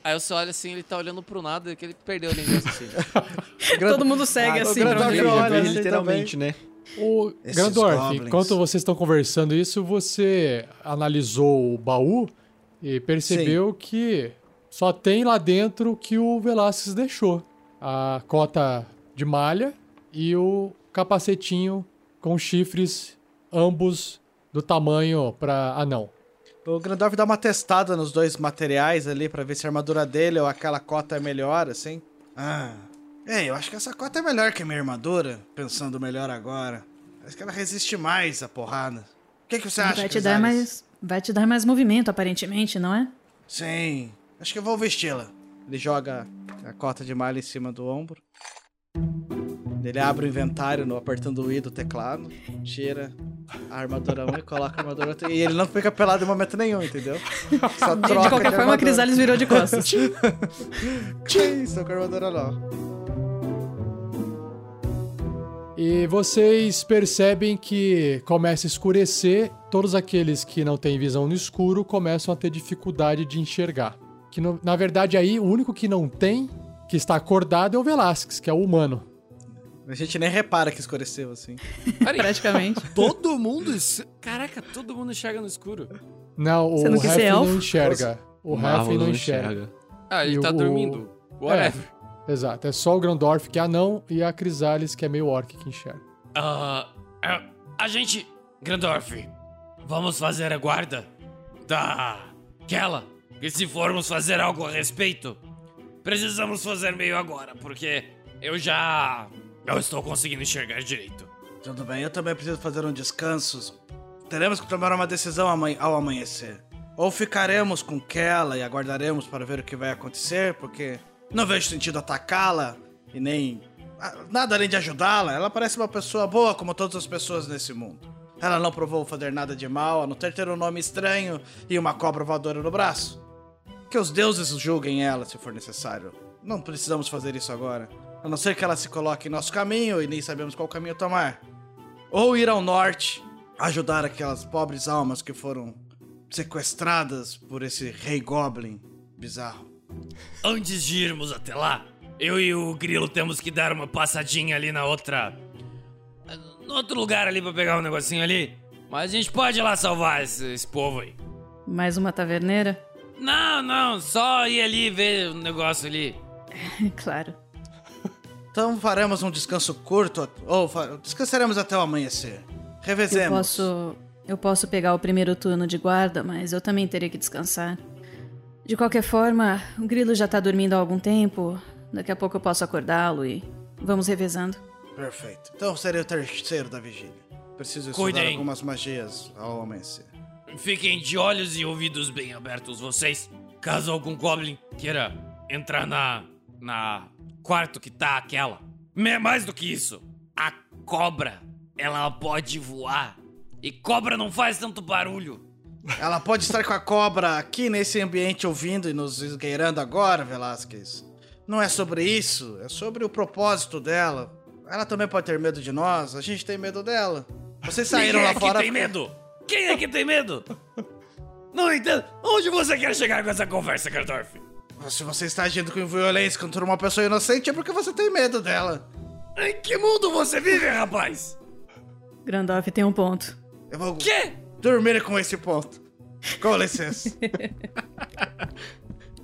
Aí você olha assim, ele tá olhando pro nada, que ele perdeu a linha assim. *laughs* *laughs* Todo mundo segue Ah, assim o pra onde ele olha, vai. literalmente, né? O Esses Grandorf, goblins. enquanto vocês estão conversando isso, você analisou o baú e percebeu que só tem lá dentro o que o Velasquez deixou. A cota de malha e o capacetinho com chifres, ambos do tamanho para anão. O Grandorf dá uma testada nos dois materiais ali pra ver se a armadura dele ou aquela cota é melhor, assim. Ah. Ei, eu acho que essa cota é melhor que a minha armadura, pensando melhor agora. Acho que ela resiste mais à porrada. O que, que você acha, Vai te dar mais. Vai te dar mais movimento, aparentemente, não é? Sim. Acho que eu vou vesti-la. Ele joga a cota de malha em cima do ombro. Ele abre o inventário no apertando o I do teclado, tira a armadura 1 e coloca a armadura outra. E ele não fica pelado em momento nenhum, entendeu? *laughs* Só De, troca de qualquer forma, a armadura. Crisales virou de costas. *laughs* Tchim, Estou com a armadura nova. E vocês percebem que começa a escurecer, todos aqueles que não têm visão no escuro começam a ter dificuldade de enxergar. Que no- na verdade aí o único que não tem, que está acordado é o Velasquez, que é o humano. A gente nem repara que escureceu assim. *laughs* Praticamente. *laughs* Todo mundo. Caraca, todo mundo enxerga no escuro. Não, o não ser Heflin não elfo? enxerga. O Heflin não enxerga. Ah, ele E tá o- dormindo. Whatever. É, exato, é só o Grandorf que é anão e a Crisales que é meio orc que enxerga. Ah, ah, a gente. Grandorf, vamos fazer a guarda daquela. E se formos fazer algo a respeito, precisamos fazer meio agora, porque eu já. não estou conseguindo enxergar direito. Tudo bem, eu também preciso fazer um descanso. Teremos que tomar uma decisão amanhã- ao amanhecer. Ou ficaremos com Kella e aguardaremos para ver o que vai acontecer, porque não vejo sentido atacá-la e nem ah, nada além de ajudá-la. Ela parece uma pessoa boa como todas as pessoas nesse mundo. Ela não provou fazer nada de mal, a não ter ter um nome estranho e uma cobra voadora no braço. Que os deuses julguem ela se for necessário. Não precisamos fazer isso agora. A não ser que ela se coloque em nosso caminho e nem sabemos qual caminho tomar. Ou ir ao norte, ajudar aquelas pobres almas que foram sequestradas por esse rei goblin bizarro. Antes de irmos até lá, eu e o Grilo temos que dar uma passadinha ali na outra. No outro lugar ali pra pegar um negocinho ali. Mas a gente pode ir lá salvar esse, esse povo aí. Mais uma taverneira? Não, não, só ir ali ver o negócio ali. *laughs* claro. Então faremos um descanso curto, ou descansaremos até o amanhecer. Eu Revezemos. posso. Eu posso pegar o primeiro turno de guarda, mas eu também terei que descansar. De qualquer forma, o grilo já tá dormindo há algum tempo. Daqui a pouco eu posso acordá-lo e vamos revezando. Perfeito. Então serei o terceiro da vigília. Preciso estudar Cuidem. algumas magias ao amanhecer. Fiquem de olhos e ouvidos bem abertos, vocês. Caso algum Goblin queira entrar na. na quarto que tá aquela. Me- Mais do que isso, a cobra ela pode voar. E cobra não faz tanto barulho. Ela pode estar com a cobra aqui nesse ambiente ouvindo e nos esgueirando agora, Velasquez. Não é sobre isso, é sobre o propósito dela. Ela também pode ter medo de nós, a gente tem medo dela. Vocês saíram Quem lá é que fora. tem medo? Quem é que tem medo? Não entendo. Onde você quer chegar com essa conversa, Gandorf? Se você está agindo com violência contra uma pessoa inocente, é porque você tem medo dela. Em que mundo você vive, rapaz? Grandorf tem um ponto. Eu vou Quê? Dormir com esse ponto. Com licença. *laughs*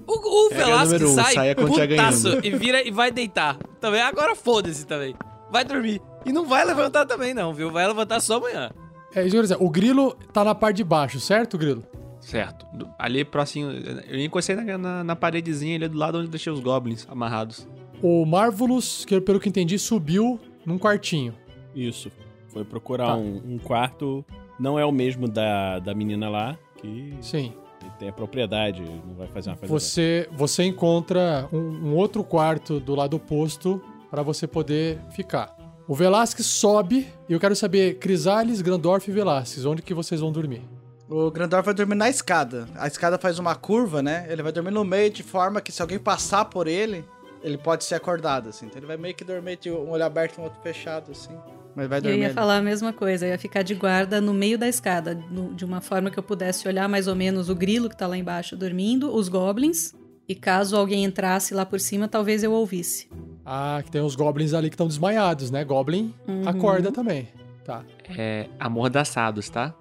O, o número um, sai tiver putaço e vira e vai deitar. Também agora foda-se também. Vai dormir. E não vai levantar também não, viu? Vai levantar só amanhã. É isso. O grilo tá na parte de baixo, certo, grilo? Certo. Ali próximo. Eu encostei na, na, na paredezinha ali do lado onde eu deixei os goblins amarrados. O Marvelous, que pelo que entendi, subiu num quartinho. Isso. Foi procurar Tá. um, um quarto. Não é o mesmo da, da menina lá, que Sim. tem a propriedade, não vai fazer uma coisa Você, você encontra um, um outro quarto do lado oposto pra você poder ficar. O Velasquez sobe e eu quero saber, Crisales, Grandorf e Velasquez, onde que vocês vão dormir? O Grandor vai dormir na escada. A escada faz uma curva, né? Ele vai dormir no meio de forma que se alguém passar por ele, ele pode ser acordado, assim. Então ele vai meio que dormir de um olho aberto e um outro fechado, assim. Mas vai Eu dormir. ia ali. falar a mesma coisa, eu ia ficar de guarda no meio da escada, no- de uma forma que eu pudesse olhar mais ou menos o grilo que tá lá embaixo dormindo, os goblins, e caso alguém entrasse lá por cima, talvez eu ouvisse. Ah, que tem os goblins ali que estão desmaiados, né? Goblin Uhum. acorda também. Tá. É. Amordaçados, tá?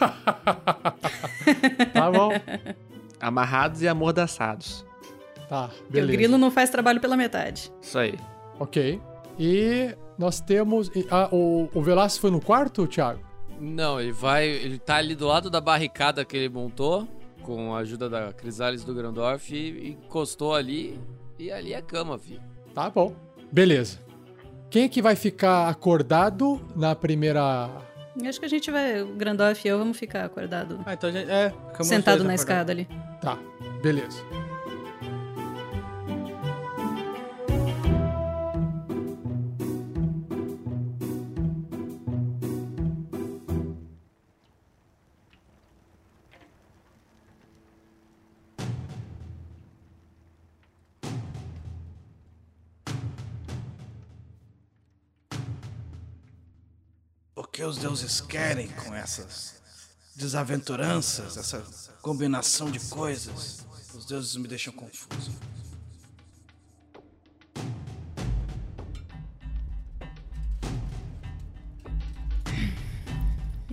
*laughs* Tá bom. Amarrados e amordaçados. Tá, Porque beleza. o grilo não faz trabalho pela metade. Isso aí. Ok. E nós temos... Ah, o, o Velasquez foi no quarto, Thiago? Não, ele vai. Ele tá ali do lado da barricada que ele montou, com a ajuda da Crisales do Grandorf, e encostou ali. E ali é cama, filho. Tá bom. Beleza. Quem é que vai ficar acordado na primeira... Eu Acho que a gente vai, o Grandorf e eu vamos ficar acordado, Ah, então a gente. É, sentado dois na acordados. escada ali. Tá, beleza. Que os deuses querem com essas desaventuranças, essa combinação de coisas? Os deuses me deixam confuso.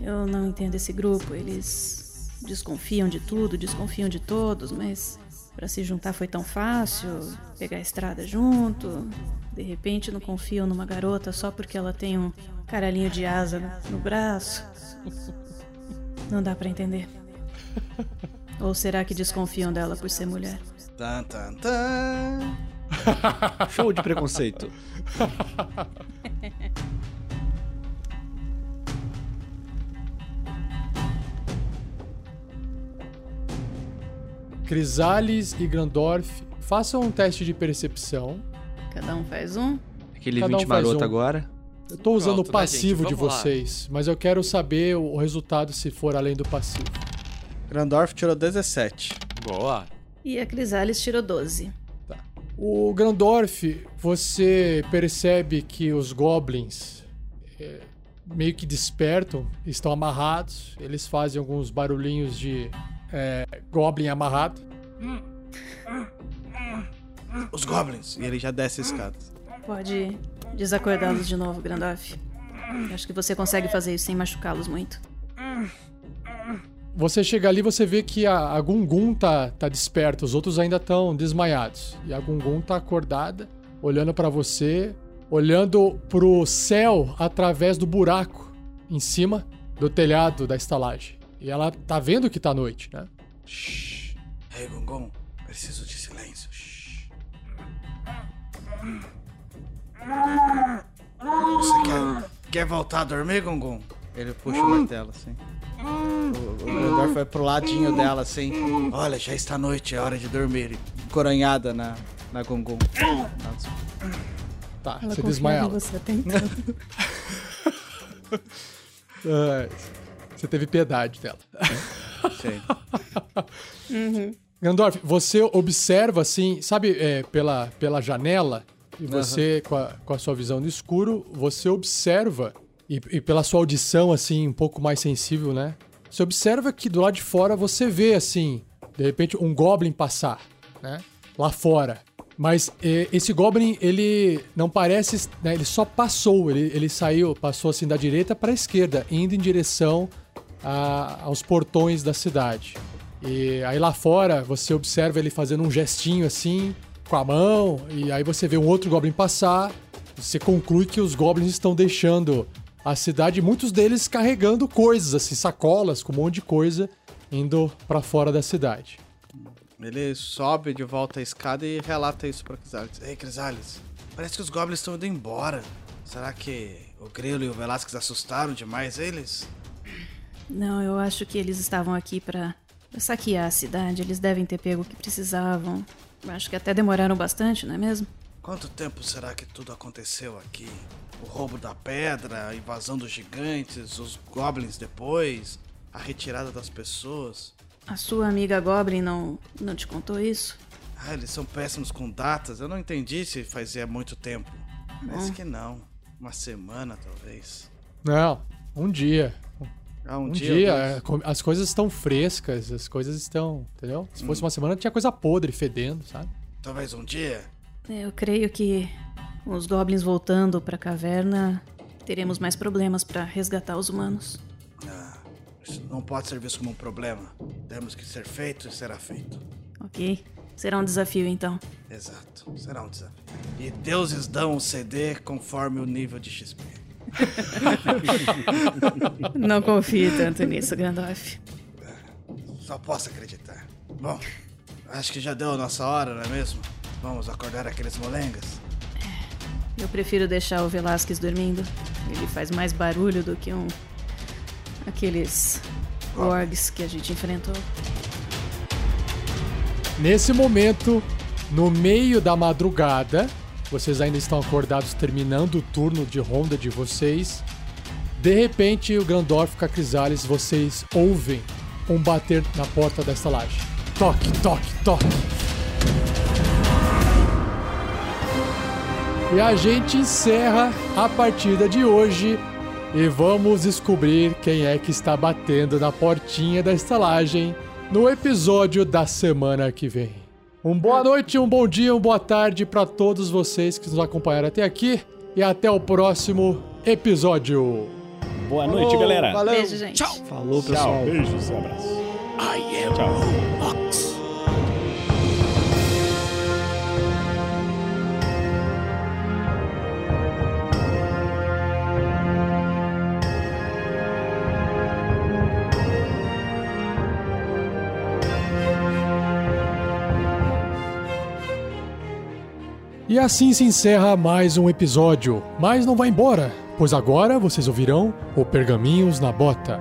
Eu não entendo esse grupo. Eles desconfiam de tudo, desconfiam de todos, mas pra se juntar foi tão fácil. Pegar a estrada junto. De repente não confiam numa garota só porque ela tem um caralhinho de asa no, no braço. Não dá pra entender. Ou será que desconfiam dela por ser mulher? Tan, tan, tan. *laughs* Show de preconceito. Crisales e Grandorf, façam um teste de percepção. Cada um faz um. Aquele Cada um 20 faz maroto um. agora. Eu tô usando Pronto, o né, passivo gente? de Vamos lá. vocês, mas eu quero saber o resultado se for além do passivo. Grandorf tirou 17. Boa. E a Crisales tirou 12. O Grandorf, você percebe que os goblins é, meio que despertam, estão amarrados, eles fazem alguns barulhinhos de é, goblin amarrado. Os goblins. E ele já desce a escada. Pode desacordá-los de novo, Grandorf. Acho que você consegue fazer isso sem machucá-los muito. Você chega ali, você vê que a, a Gungun tá, tá desperta, os outros ainda estão desmaiados. E a Gungun tá acordada, olhando pra você, olhando pro céu através do buraco em cima do telhado da estalagem. E ela tá vendo que tá noite, né? Shhh. Ei, Gungun, preciso de silêncio. Shhh. Você quer, quer voltar a dormir, Gungun? Ele puxa o martelo, assim. O, o vai pro ladinho dela, assim. Olha, já está noite, é hora de dormir. Coronhada na, na Gungun. Tá, Ela você desmaia ela. você então. É, *laughs* você teve piedade dela. Sim. Uhum. Gandorf, você observa assim, sabe, é, pela, pela janela, e você, com, a, com a sua visão no escuro, você observa, e, e pela sua audição, assim, um pouco mais sensível, né? Você observa que do lado de fora você vê, assim, de repente, um Goblin passar, né? Lá fora. Mas esse Goblin, ele não parece. Né, ele só passou, ele, ele saiu, passou assim da direita para a esquerda, indo em direção a- aos portões da cidade. E aí lá fora você observa ele fazendo um gestinho assim, com a mão, e aí você vê um outro Goblin passar. Você conclui que os Goblins estão deixando a cidade, muitos deles carregando coisas, assim, sacolas com um monte de coisa, indo para fora da cidade. Ele sobe de volta a escada e relata isso pra Crisales. Ei, Crisales, parece que os goblins estão indo embora. Será que o Grilo e o Velasquez assustaram demais eles? Não, eu acho que eles estavam aqui pra saquear a cidade. Eles devem ter pego o que precisavam. Acho que até demoraram bastante, não é mesmo? Quanto tempo será que tudo aconteceu aqui? O roubo da pedra, a invasão dos gigantes, os goblins depois, a retirada das pessoas. A sua amiga Goblin não, não te contou isso? Ah, eles são péssimos com datas. Eu não entendi se fazia muito tempo. Parece que não. Uma semana, talvez. Não, um dia. Ah, um, Um dia. dia, é, as coisas estão frescas, as coisas estão, entendeu? Se fosse uma semana, tinha coisa podre, fedendo, sabe? Talvez um dia. Eu creio que os goblins voltando pra caverna teremos mais problemas pra resgatar os humanos. Isso não pode ser visto como um problema. Temos que ser feito e será feito. Ok? Será um desafio então. Exato. Será um desafio. E deuses dão o CD conforme o nível de XP. *laughs* Não confie tanto nisso, Gandalf. Só posso acreditar. Bom, acho que já deu a nossa hora, não é mesmo? Vamos acordar aqueles molengas. Eu prefiro deixar o Velasquez dormindo. Ele faz mais barulho do que um. aqueles. orgs que a gente enfrentou. Nesse momento, no meio da madrugada, vocês ainda estão acordados terminando o turno de ronda de vocês. De repente, o Grandorf com a Crisales, vocês ouvem um bater na porta da estalagem. Toque, toque, toque. E a gente encerra a partida de hoje e vamos descobrir quem é que está batendo na portinha da estalagem no episódio da semana que vem. Um boa noite, um bom dia, uma boa tarde para todos vocês que nos acompanharam até aqui e até o próximo episódio. Boa noite, galera. Beijo, gente. Tchau. Falou, Tchau. pessoal. Beijos e abraços. I am Tchau. Ox. E assim se encerra mais um episódio, mas não vai embora, pois agora vocês ouvirão o Pergaminhos na Bota.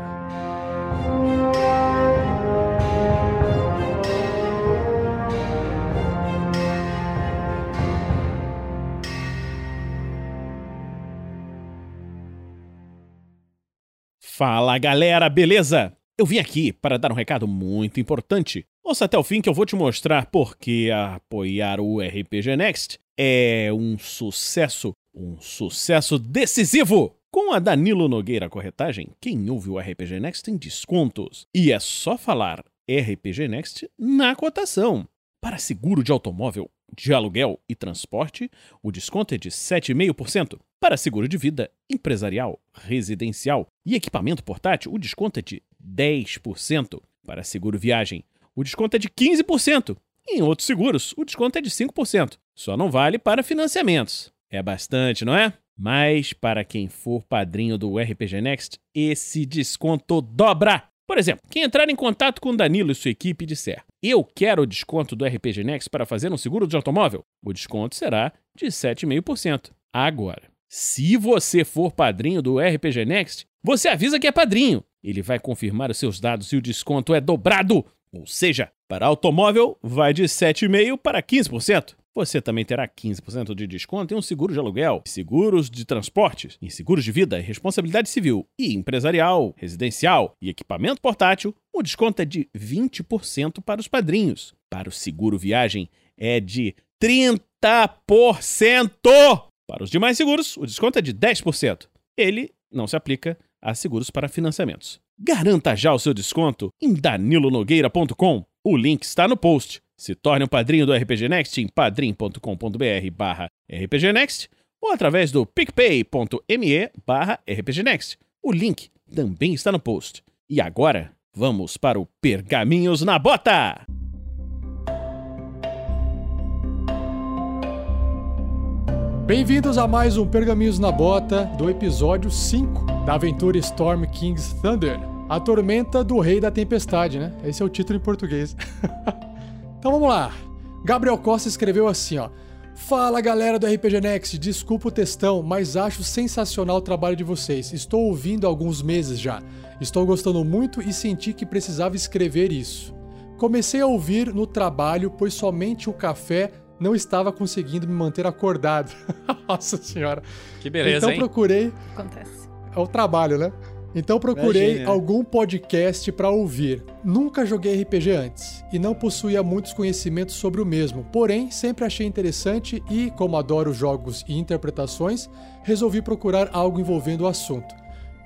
Fala galera, beleza? Eu vim aqui para dar um recado muito importante. Ouça até o fim que eu vou te mostrar porque apoiar o RPG Next é um sucesso, um sucesso decisivo. Com a Danilo Nogueira Corretagem, quem ouve o RPG Next tem descontos. E é só falar RPG Next na cotação. Para seguro de automóvel, de aluguel e transporte, o desconto é de 7,5%. Para seguro de vida, empresarial, residencial e equipamento portátil, o desconto é de 10%. Para seguro viagem, o desconto é de 15%. E em outros seguros, o desconto é de 5%. Só não vale para financiamentos. É bastante, não é? Mas para quem for padrinho do RPG Next, esse desconto dobra. Por exemplo, quem entrar em contato com Danilo e sua equipe e disser: Eu quero o desconto do RPG Next para fazer um seguro de automóvel, o desconto será de 7,5%. Agora, se você for padrinho do RPG Next, você avisa que é padrinho. Ele vai confirmar os seus dados e o desconto é dobrado. Ou seja, para automóvel vai de 7,5% para 15%. Você também terá 15% de desconto em um seguro de aluguel, seguros de transportes, em seguros de vida e responsabilidade civil e empresarial, residencial e equipamento portátil. O desconto é de 20% para os padrinhos. Para o seguro viagem é de 30%. Para os demais seguros, o desconto é de 10%. Ele não se aplica a seguros para financiamentos. Garanta já o seu desconto em danilonogueira.com. O link está no post. Se torne um padrinho do RPG Next em padrim.com.br barra rpgnext ou através do picpay.me barra rpgnext. O link também está no post. E agora, vamos para o Pergaminhos na Bota! Bem-vindos a mais um Pergaminhos na Bota do episódio 5 da aventura Storm King's Thunder. A tormenta do rei da tempestade, né? Esse é o título em português. *laughs* então vamos lá. Gabriel Costa escreveu assim, ó. Fala galera do RPG Next, desculpa o textão, mas acho sensacional o trabalho de vocês. Estou ouvindo há alguns meses já. Estou gostando muito e senti que precisava escrever isso. Comecei a ouvir no trabalho, pois somente o café não estava conseguindo me manter acordado. *laughs* Nossa senhora. Que beleza, então hein? procurei. Acontece. É o trabalho, né? Então procurei Imagina. algum podcast para ouvir. Nunca joguei RPG antes e não possuía muitos conhecimentos sobre o mesmo, porém sempre achei interessante e, como adoro jogos e interpretações, resolvi procurar algo envolvendo o assunto.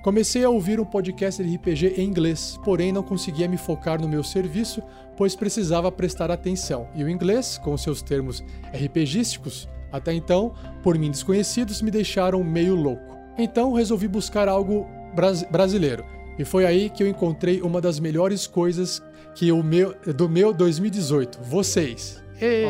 Comecei a ouvir um podcast de RPG em inglês, porém não conseguia me focar no meu serviço, pois precisava prestar atenção. E o inglês, com seus termos RPGísticos, até então, por mim desconhecidos, me deixaram meio louco. Então resolvi buscar algo brasileiro. E foi aí que eu encontrei uma das melhores coisas que o meu do meu 2018, vocês. Ê!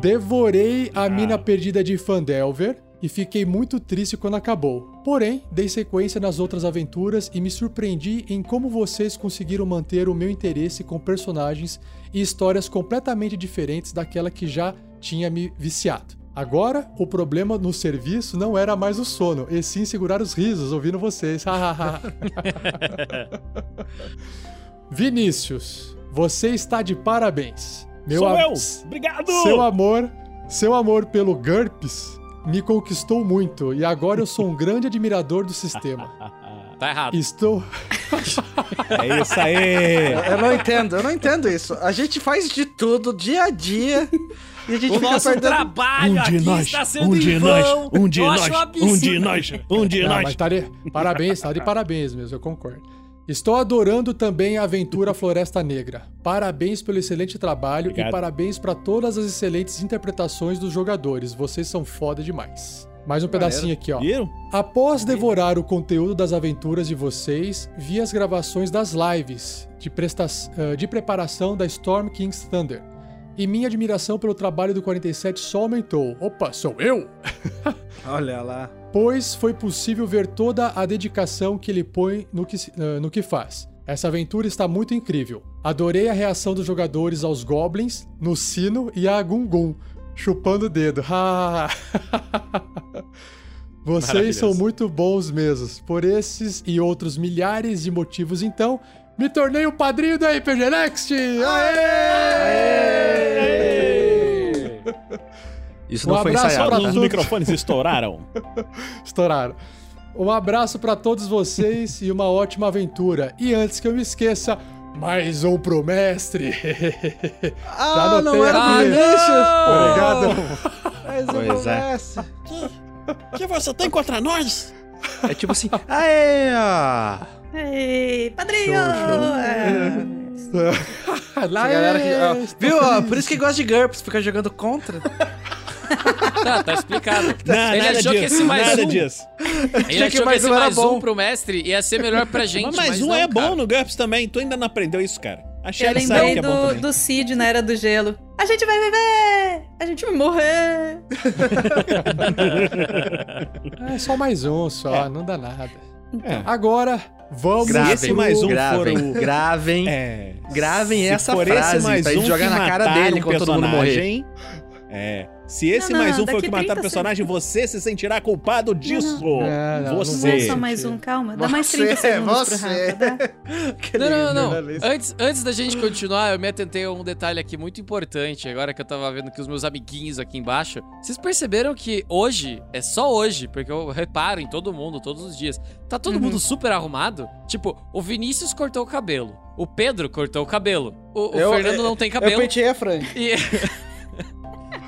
Devorei a mina perdida de Fandelver e fiquei muito triste quando acabou. Porém, dei sequência nas outras aventuras e me surpreendi em como vocês conseguiram manter o meu interesse com personagens e histórias completamente diferentes daquela que já tinha me viciado. Agora, o problema no serviço não era mais o sono, e sim segurar os risos ouvindo vocês. *laughs* Vinícius, você está de parabéns. Sou am- eu! Obrigado! Seu amor, seu amor pelo GURPS me conquistou muito e agora eu sou um grande admirador do sistema. *laughs* Tá errado. Estou. É isso aí! Eu não entendo, eu não entendo isso. A gente faz de tudo, dia a dia, *laughs* e a gente O fica nosso perdendo... trabalho Um aqui nós, está sendo um de nós, um de nós, um de nós, um de nós. mas tá de... Parabéns, tá de *laughs* parabéns mesmo, eu concordo. Estou adorando também a aventura Floresta Negra. Parabéns pelo excelente trabalho Obrigado. e parabéns para todas as excelentes interpretações dos jogadores. Vocês são foda demais. Mais um pedacinho aqui, ó. Viram? Após devorar o conteúdo das aventuras de vocês, vi as gravações das lives de, presta- eh, de preparação da Storm King's Thunder. E minha admiração pelo trabalho do 47 só aumentou. Opa, sou eu? *laughs* Olha lá. Pois foi possível ver toda a dedicação que ele põe no que, eh, no que faz. Essa aventura está muito incrível. Adorei a reação dos jogadores aos goblins, no sino e a Gungun, chupando o dedo. Vocês são muito bons mesmo. Por esses e outros milhares de motivos, então, me tornei o padrinho do RPG Next! Aê! Isso Um não foi abraço ensaiado. pra Os todos. microfones estouraram. *laughs* Estouraram. Um abraço pra todos vocês e uma ótima aventura. E antes que eu me esqueça, mais um pro mestre. Ah, não era pro Vinícius! Obrigado. Mas eu Pois é. começo. O que você tem contra nós? É tipo assim, *laughs* aê! ó. Ei, padrinho! *laughs* A galera que, ó, viu? ó, por isso que gosta de GURPS, fica jogando contra. *laughs* Tá, tá explicado. Não, ele nada achou que disso, esse mais nada um. disso. Ele Achei achou que mais esse um era mais bom. um pro mestre ia ser melhor pra gente. Mas mais um não, é bom cara. no GURPS também. Tu ainda não aprendeu isso, cara. A Eu lembrei que é bom do, também. do Cid na Era do Gelo. A gente vai viver! A gente vai morrer! *laughs* É só mais um, só, não dá nada. É. Agora, vamos Gravem, esse mais um gravem, for o- gravem. É. Gravem essa frase mais pra gente um jogar na cara dele quando todo mundo morrer. É. Se esse Não, não, mais um foi o que mataram o 30 personagem, você se sentirá culpado disso. É, não, não você. Não é só mais um, calma. Dá mais 30 Você, segundos pro você. Rafa, dá? Aquele Não, não, não. Antes, antes da gente continuar, eu me atentei a um detalhe aqui muito importante. Agora que eu tava vendo que os meus amiguinhos aqui embaixo. Vocês perceberam que hoje, é só hoje, porque eu reparo em todo mundo, todos os dias. Tá todo Uhum. mundo super arrumado? Tipo, o Vinícius cortou o cabelo. O Pedro cortou o cabelo. O, o Eu- Fernando não tem cabelo. Eu penteei a franja. E... *laughs*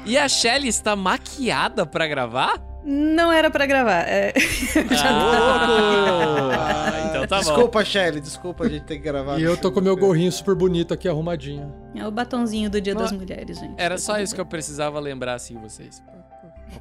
e a Shelly está maquiada pra gravar? Não era pra gravar. É... *laughs* Ah, então tá bom. desculpa, Shelly, desculpa a gente ter que gravar. E eu tô com meu gorrinho super bonito aqui, arrumadinho. é o batonzinho do Dia Não, das Mulheres, gente. Era Tá só isso que eu precisava lembrar, assim, vocês.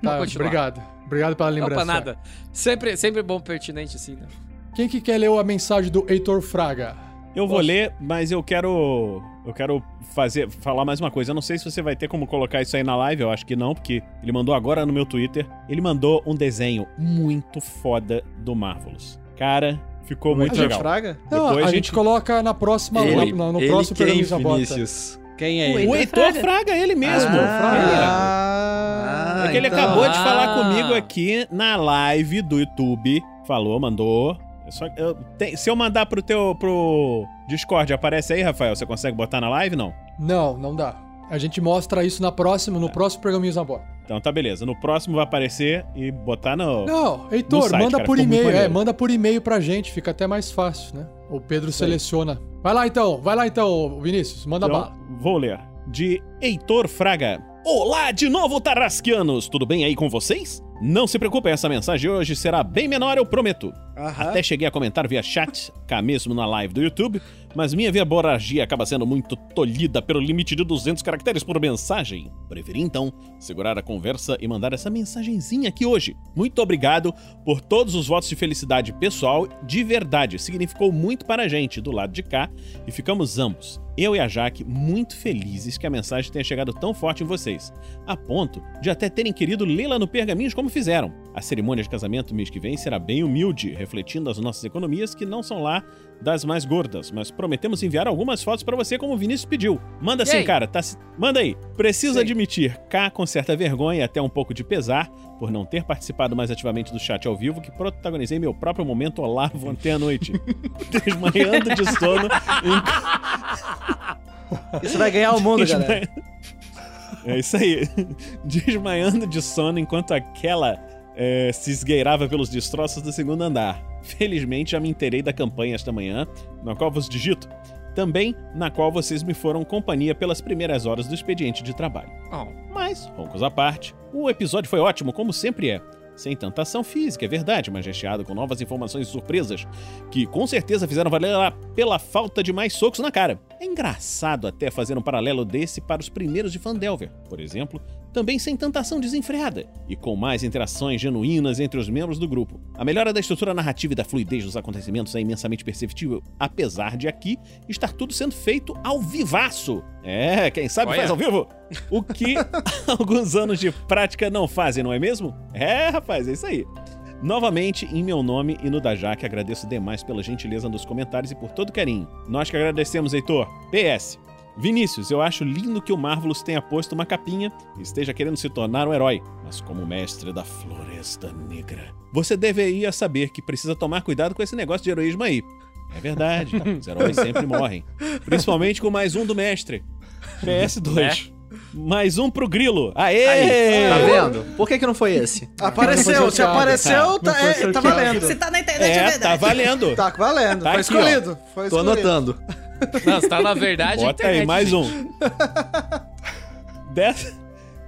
Tá, obrigado. Obrigado pela lembrança. pra nada. Sempre, sempre bom, pertinente, assim, né? Quem que quer ler a mensagem do Heitor Fraga? Eu vou ler, mas eu quero. Eu quero fazer, falar mais uma coisa. Eu não sei se você vai ter como colocar isso aí na live, eu acho que não, porque ele mandou agora no meu Twitter. Ele mandou um desenho muito foda do Marvelous. Cara, ficou muito a gente legal. fraga? Não, Depois a, a gente... gente- coloca na próxima, Ele, na- no ele próximo quem, programa Zabota. Vinícius? Quem é O ele? O Heitor Fraga. Fraga, ele mesmo. Ah, é que ele então- acabou de falar Ah. comigo aqui na live do YouTube. Falou, mandou. É Só, eu- tem- se eu mandar pro teu pro Discord, aparece aí, Rafael? Você consegue botar na live? Não. Não, não dá. A gente mostra isso na próxima, no próximo programa Zabota. Então tá beleza. No próximo vai aparecer e botar no. Não, Heitor, No site, manda cara, por e-mail. É, manda por e-mail pra gente, fica até mais fácil, né? O Pedro Isso aí. seleciona. Vai lá então, vai lá então, Vinícius, manda Então, bala. vou ler. De Heitor Fraga. Olá de novo, Tarrasquianos! Tudo bem aí com vocês? Não se preocupem, essa mensagem hoje será bem menor, eu prometo. Aham. Até cheguei a comentar via chat, cá mesmo na live do YouTube, mas minha verborragia acaba sendo muito tolhida pelo limite de 200 caracteres por mensagem. Preferi então segurar a conversa e mandar essa mensagenzinha aqui hoje. Muito obrigado por todos os votos de felicidade pessoal, de verdade, significou muito para a gente do lado de cá e ficamos ambos, eu e a Jaque, muito felizes que a mensagem tenha chegado tão forte em vocês, a ponto de até terem querido lê-la no Pergaminhos como fizeram. A cerimônia de casamento mês que vem será bem humilde, refletindo as nossas economias que não são lá das mais gordas, mas prometemos enviar algumas fotos pra você como o Vinícius pediu. Manda sim, aí? cara, tá se- manda aí. Preciso Sim. admitir, cá com certa vergonha e até um pouco de pesar por não ter participado mais ativamente do chat ao vivo que protagonizei meu próprio momento Olavo *laughs* ontem à noite, *laughs* desmanhando de sono em Isso vai ganhar o mundo, *laughs* Desma- galera. É isso aí. *laughs* Desmaiando de sono enquanto aquela é, se esgueirava pelos destroços do segundo andar. Felizmente já me inteirei da campanha esta manhã, na qual vos digito. Também na qual vocês me foram companhia pelas primeiras horas do expediente de trabalho. Oh, Mas, roncos à parte, o episódio foi ótimo, como sempre é. Sem tanta ação física, é verdade, mas recheado com novas informações e surpresas, que com certeza fizeram valer pela falta de mais socos na cara. É engraçado até fazer um paralelo desse para os primeiros de Fandelver, por exemplo, também sem tanta ação desenfreada, e com mais interações genuínas entre os membros do grupo. A melhora da estrutura narrativa e da fluidez dos acontecimentos é imensamente perceptível, apesar de aqui estar tudo sendo feito ao vivaço. É, quem sabe Olha. faz ao vivo. O que *laughs* alguns anos de prática não fazem, não é mesmo? É, rapaz, é isso aí. Novamente, em meu nome e no da Jaque, agradeço demais pela gentileza nos comentários e por todo o carinho. Nós que agradecemos, Heitor. PS. Vinícius, eu acho lindo que o Marvelous tenha posto uma capinha e esteja querendo se tornar um herói, mas como mestre da Floresta Negra. Você deveria saber que precisa tomar cuidado com esse negócio de heroísmo aí. É verdade, os heróis sempre morrem. Principalmente com mais um do mestre. PS2. Mais um pro Grilo. Aê! Aí, tá vendo? Por que que não foi esse? *laughs* Apareceu, se apareceu, tá, foi é, tá valendo. Se tá na internet, é, É, verdade. tá valendo. Tá valendo, Tá foi aqui, ó. escolhido. Foi Tô escolhido. anotando. Não, se tá na verdade, Bota é aí, internet, mais um. Dessa,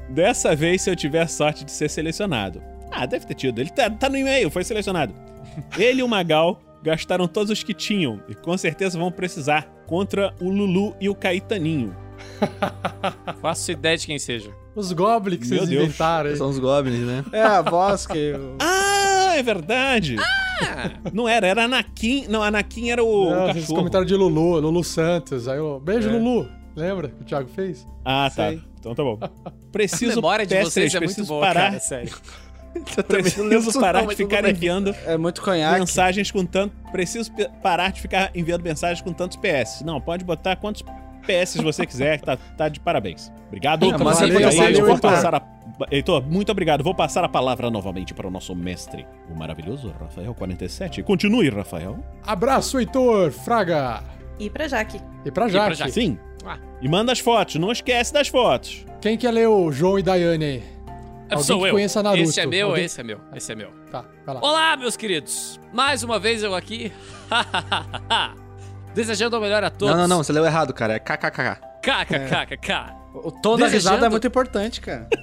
dessa vez, se eu tiver sorte de ser selecionado. Ah, deve ter tido. Ele tá, tá no e-mail, foi selecionado. Ele e o Magal gastaram todos os que tinham e com certeza vão precisar contra o Lulu e o Caetaninho. *laughs* Faço ideia de quem seja. Os goblins que Meu vocês Deus. inventaram. São os goblins, né? É a voz que. Ah, é verdade. Não era, era Anakin. Não, Anakin era o, Não, o cachorro. comentaram de Lulu, Lulu Santos. Aí eu, beijo, É. Lulu. Lembra que o Thiago fez? Ah, tá. Sei. Então tá bom. A *laughs* Preciso memória de PS3, vocês é muito boa, parar, cara, sério. *laughs* Preciso parar de ficar enviando É muito conhaque. mensagens com tanto. Preciso parar de ficar enviando mensagens com tantos PS. Não, pode botar quantos PS você quiser, tá, tá de parabéns. Obrigado. Inclusive, Aí eu eu vou vou editar. passar a Heitor, muito obrigado. Vou passar a palavra novamente para o nosso mestre, o maravilhoso Rafael 47. Continue, Rafael. Abraço, Heitor, Fraga. E pra Jaque. E pra E pra Jaque. Jaque. Sim. Ah. E manda as fotos, não esquece das fotos. Quem quer ler o João e Daiane aí? Alguém Sou que eu. conheça Naruto. Esse é meu, Alguém- esse é meu, esse é meu. Tá, vai lá. Olá, meus queridos! Mais uma vez eu aqui. *laughs* Desejando o melhor a todos. Não, não, não, você leu errado, cara. É KKK. KKKKK. O tom da risada Desejando- é muito importante, cara. *laughs*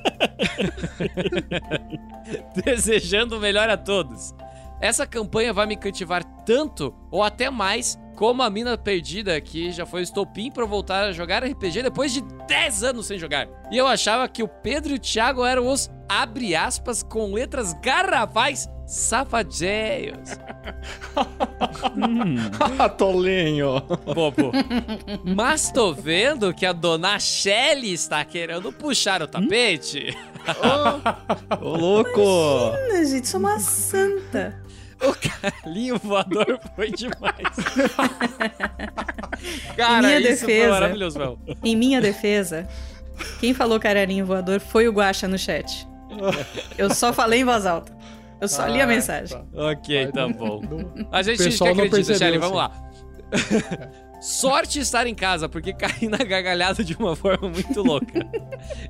Desejando o melhor a todos. Essa campanha vai me cativar tanto, ou até mais, como a mina perdida, que já foi o estopim pra eu voltar a jogar RPG depois de 10 anos sem jogar. E eu achava que o Pedro e o Thiago eram os, abre aspas, com letras garrafais, safadinhos. *laughs* Tolinho. Bobo. Mas tô vendo que a dona Shelly está querendo puxar o tapete. Ô, louco. Ana, gente, sou uma santa. O carlinho voador foi demais. Cara, em minha isso foi defesa, maravilhoso, Mel. em minha defesa, quem falou cararinho voador foi o Guaxa no chat. Eu só falei em voz alta. Eu só li a Ah, mensagem. tá. Ok, tá bom. A gente, a não acredita, percebeu, Shelly, vamos assim. lá. *laughs* Sorte estar em casa, porque caí na gargalhada de uma forma muito louca.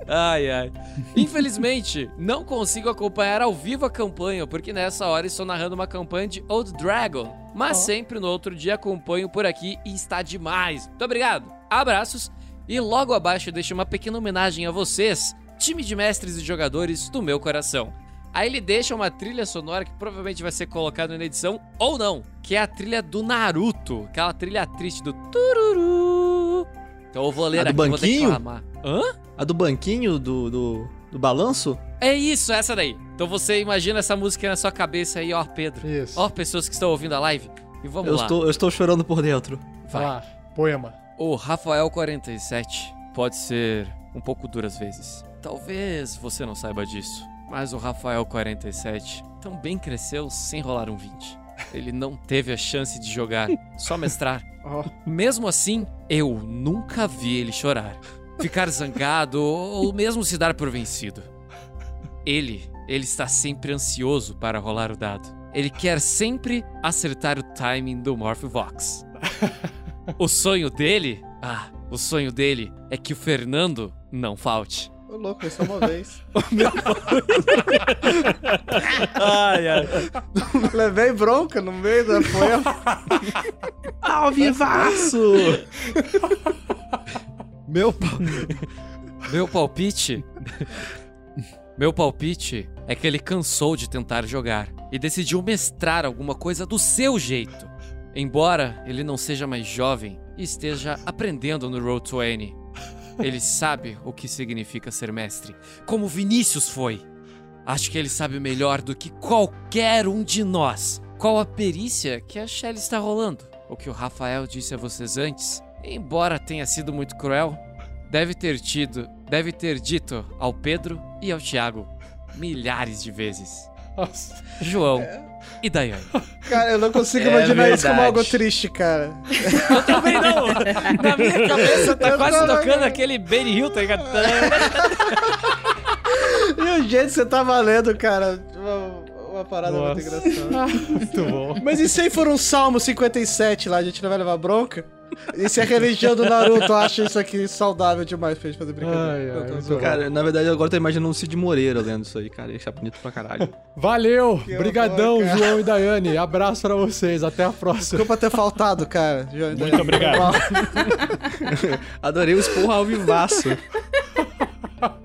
Ai, ai. Infelizmente, não consigo acompanhar ao vivo a campanha, porque nessa hora estou narrando uma campanha de Old Dragon. Mas sempre no outro dia acompanho por aqui e está demais. Muito obrigado. Abraços. E logo abaixo deixo uma pequena homenagem a vocês, time de mestres e jogadores do meu coração. Aí ele deixa uma trilha sonora que provavelmente vai ser colocada na edição ou não, que é a trilha do Naruto, aquela trilha triste do tururu. Então eu vou ler A do aqui, vou banquinho? declamar. Hã? A do banquinho do, do, do balanço? É isso, essa daí. Então você imagina essa música na sua cabeça aí, ó, Pedro. Isso. Ó, pessoas que estão ouvindo a live. E vamos Eu lá. estou, eu estou chorando por dentro. Vai lá, poema. O Rafael 47 pode ser um pouco duro às vezes. Talvez você não saiba disso, mas o Rafael 47 também cresceu sem rolar um 20. Ele não teve a chance de jogar, só mestrar. *laughs* Mesmo assim, eu nunca vi ele chorar, ficar zangado ou mesmo se dar por vencido. Ele, ele está sempre ansioso para rolar o dado. Ele quer sempre acertar o timing do Morphvox. *laughs* O sonho dele? Ah, o sonho dele é que o Fernando não falte. Ô, louco, isso é uma vez. *laughs* Ai, ai. Levei bronca no meio da poema. *laughs* Ao vivaço! Meu, pa- meu palpite. Meu palpite é que ele cansou de tentar jogar e decidiu mestrar alguma coisa do seu jeito. Embora ele não seja mais jovem e esteja aprendendo no Road 20, ele sabe o que significa ser mestre, como Vinícius foi. Acho que ele sabe melhor do que qualquer um de nós qual a perícia que a Shelly está rolando. O que o Rafael disse a vocês antes, embora tenha sido muito cruel, deve ter tido, deve ter dito ao Pedro e ao Thiago milhares de vezes. Nossa. João e Daiane. Cara, eu não consigo É imaginar isso como verdade. algo triste, cara. Eu também não! Na minha cabeça tá Eu quase tocando não. aquele Benny Hill, tá ligado? E o jeito que você tava lendo, cara, uma, uma parada muito Nossa. engraçada. *laughs* Muito bom. Mas e se for um Salmo 57 lá, a gente não vai levar bronca? Se a religião do Naruto acha isso aqui saudável demais pra gente fazer brincadeira? Ai, ai, tô. Cara, na verdade, agora eu tô imaginando um Cid Moreira lendo isso aí, cara. Isso é bonito pra caralho. Valeu, Que brigadão. João e Daiane. Abraço pra vocês, até a próxima. Desculpa ter faltado, cara. João, Muito obrigado. *laughs* Adorei o esporro ao vivaço.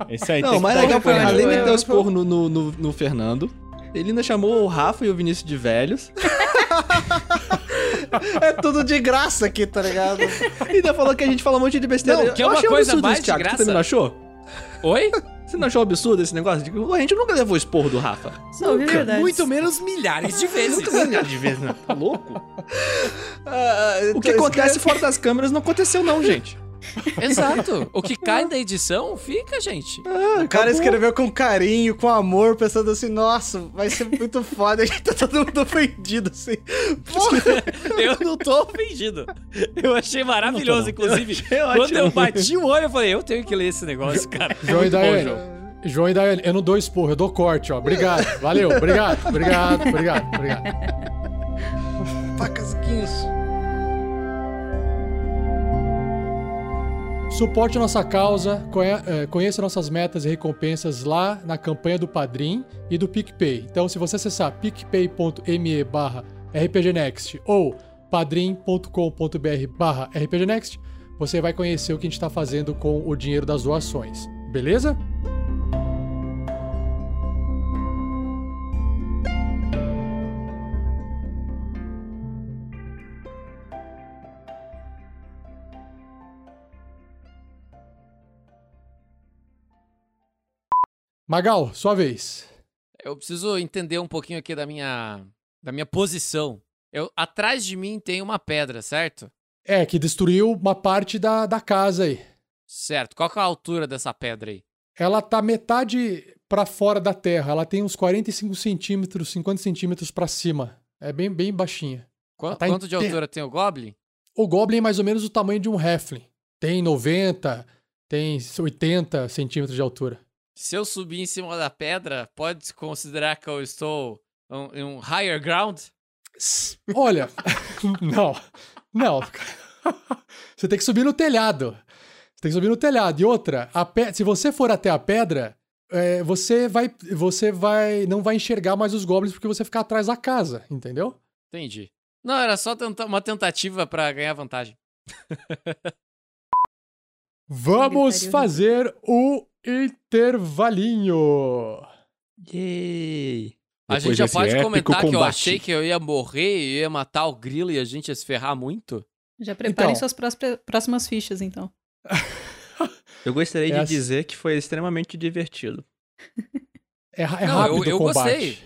Esse aí Não, tem o mais legal foi, além de ter o esporro no, no, no, no Fernando, ele ainda chamou o Rafa e o Vinícius de velhos. *laughs* É tudo de graça aqui, tá ligado? E ainda falou que a gente fala um monte de besteira. Não, que é Eu uma achei um coisa absurdo mais isso, de graça. Você também não achou? Oi? Você não achou absurdo esse negócio? A gente nunca levou esporro do Rafa. Só ouvi verdade. Muito menos milhares de vezes. de vez, né? Tá louco? *laughs* Ah, O que acontece fora das câmeras não aconteceu não, gente. Exato. O que cai *laughs* da edição fica, gente. O cara escreveu com carinho, com amor, pensando assim, nossa, vai ser muito foda. A gente tá todo mundo ofendido, assim. Porra, *laughs* Eu não tô ofendido. Eu achei maravilhoso, inclusive. achei Quando eu bati o olho, eu falei, eu tenho que ler esse negócio, cara. *laughs* João e Muito bom, Daiane, João. E Daiane, eu não dou esporro, eu dou corte, ó. Obrigado. Valeu, obrigado, obrigado, obrigado, obrigado. Facas guinso. Suporte a nossa causa, eh, conheça nossas metas e recompensas lá na campanha do Padrim e do PicPay. Então, se você acessar picpay.me barra rpgnext ou padrim.com.br barra rpgnext, você vai conhecer o que a gente está fazendo com o dinheiro das doações. Beleza? Magal, sua vez. Eu preciso entender um pouquinho aqui da minha da minha posição. Eu atrás de mim tem uma pedra, certo? É, que destruiu uma parte da, da casa aí. Certo. Qual que é a altura dessa pedra aí? Ela tá metade pra fora da terra. Ela tem uns 45 centímetros, 50 centímetros pra cima. É bem, bem baixinha. Ela tá Quanto de altura tem o Goblin? O Goblin é mais ou menos o tamanho de um Halfling. Tem 90, tem 80 centímetros de altura. Se eu subir em cima da pedra, pode se considerar que eu estou em um higher ground? Olha, *laughs* não, não. *laughs* Você tem que subir no telhado. Você tem que subir no telhado. E outra, a pe- se você for até a pedra, é, você vai, você vai, não vai enxergar mais os goblins porque você ficar atrás da casa, entendeu? Entendi. Não, era só tenta- uma tentativa pra ganhar vantagem. *laughs* Vamos fazer o intervalinho. Yay! A gente já pode comentar que eu combate. achei que eu ia morrer e ia matar o grilo e a gente ia se ferrar muito? Já preparem Então. suas próximas fichas, então. *laughs* Eu gostaria de dizer que foi extremamente divertido. É, é Não, rápido eu, eu o combate. gostei.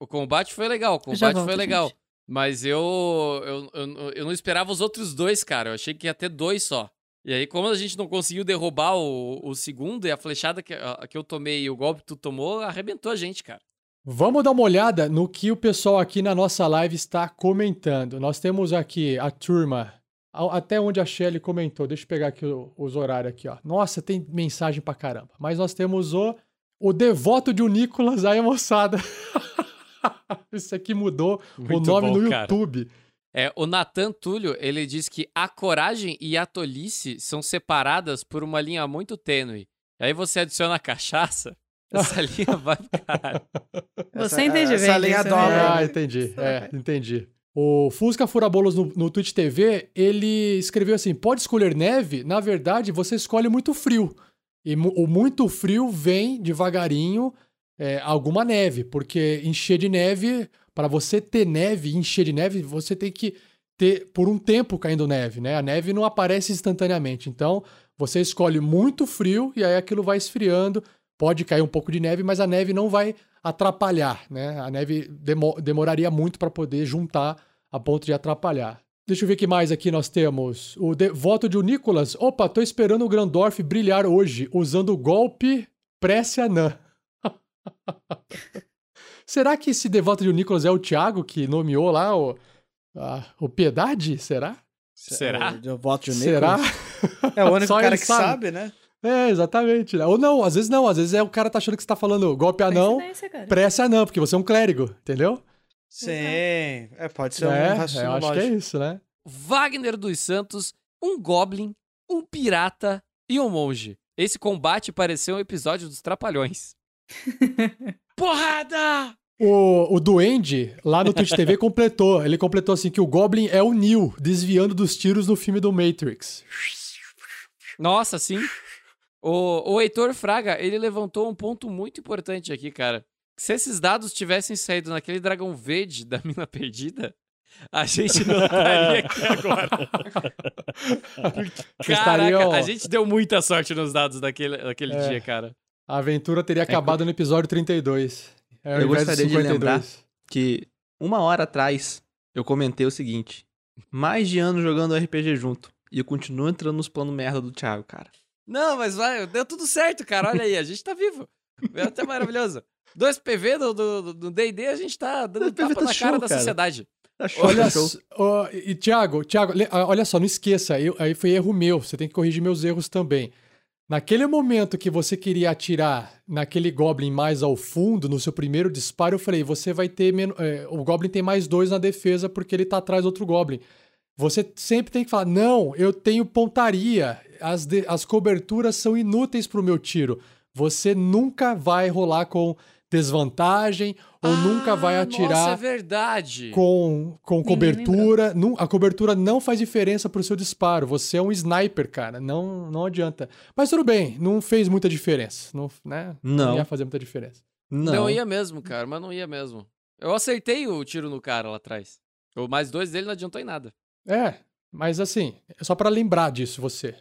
O combate foi legal, o combate volto, foi legal. gente. Mas eu, eu, eu, eu não esperava os outros dois, cara. Eu achei que ia ter dois só. E aí, como a gente não conseguiu derrubar o, o segundo e a flechada que, a- que eu tomei e o golpe que tu tomou, arrebentou a gente, cara. Vamos dar uma olhada no que o pessoal aqui na nossa live está comentando. Nós temos aqui a turma, a- até onde a Shelly comentou. Deixa eu pegar aqui o- os horários aqui, ó. Nossa, tem mensagem pra caramba. Mas nós temos o o devoto de o Nicolas aí, moçada. *laughs* Isso aqui mudou o Muito nome bom, no cara. É, o Nathan Túlio, ele diz que a coragem e a tolice são separadas por uma linha muito tênue. Aí você adiciona a cachaça, *laughs* essa linha vai pro caralho. Você entende essa bem linha disso, dobra. né? Ah, entendi. É, entendi. O Fusca Furabolos no, no Twitch TV, ele escreveu assim: pode escolher neve? Na verdade, você escolhe muito frio. E mu- o muito frio vem devagarinho é, alguma neve, porque encher de neve, para você ter neve encher de neve, você tem que ter por um tempo caindo neve, né? A neve não aparece instantaneamente. Então, você escolhe muito frio e aí aquilo vai esfriando. Pode cair um pouco de neve, mas a neve não vai atrapalhar, né? A neve demo- demoraria muito para poder juntar a ponto de atrapalhar. Deixa eu ver o que mais aqui nós temos. O de- voto de o Nicolas. Opa, tô esperando o Grandorf brilhar hoje, usando o golpe prece anã. *laughs* Será que esse devoto de o Nicolas é o Thiago que nomeou lá o, a- o Piedade? Será? Será? Eu voto de Será? *laughs* É o único cara que sabe. sabe, né? É, exatamente. né? Ou não, às vezes não. Às vezes é o cara tá achando que você tá falando golpe anão, prece anã, porque você é um clérigo, entendeu? Sim. É, pode ser é, um raciocínio eu acho que é lógico. isso, né? Wagner dos Santos, um goblin, um pirata e um monge. Esse combate pareceu um episódio dos Trapalhões. *laughs* Porrada! O, o Duende, lá no Twitch TV, *laughs* completou. Ele completou assim que o Goblin é o Neo, desviando dos tiros no filme do Matrix. Nossa, sim. O, o Heitor Fraga, ele levantou um ponto muito importante aqui, cara. Se esses dados tivessem saído naquele dragão verde da mina perdida, a gente não estaria aqui agora. *laughs* Caraca, a gente deu muita sorte nos dados daquele, daquele É. dia, cara. A aventura teria acabado no episódio 32. É, ao eu gostaria de 52. lembrar que uma hora atrás eu comentei o seguinte: mais de anos jogando RPG junto. E eu continuo entrando nos planos merda do Thiago, cara. Não, mas vai, deu tudo certo, cara. Olha aí, a gente tá vivo. É até maravilhoso. Dois PV do do- do D&D, a gente tá dando tapa tá na cara show, da cara. sociedade. Tá show, Olha, tá show. e Thiago, Thiago, ah, olha só, não esqueça, eu- aí foi erro meu, você tem que corrigir meus erros também. Naquele momento que você queria atirar naquele Goblin mais ao fundo, no seu primeiro disparo, eu falei: você vai ter. men- é, o Goblin tem mais dois na defesa porque ele tá atrás do outro Goblin. Você sempre tem que falar: não, eu tenho pontaria. As, de- as coberturas são inúteis pro meu tiro. Você nunca vai rolar com desvantagem ou nunca vai Ah, Nossa, é atirar verdade. com, com cobertura. Não, a cobertura não faz diferença pro seu disparo. Você é um sniper, cara. Não, não adianta. Mas tudo bem, não fez muita diferença. Não, né? Não. ia fazer muita diferença. Não. Não ia mesmo, cara, mas não ia mesmo. Eu acertei o tiro no cara lá atrás. O mais dois dele não adiantou em nada. É, mas assim, é só pra lembrar disso você.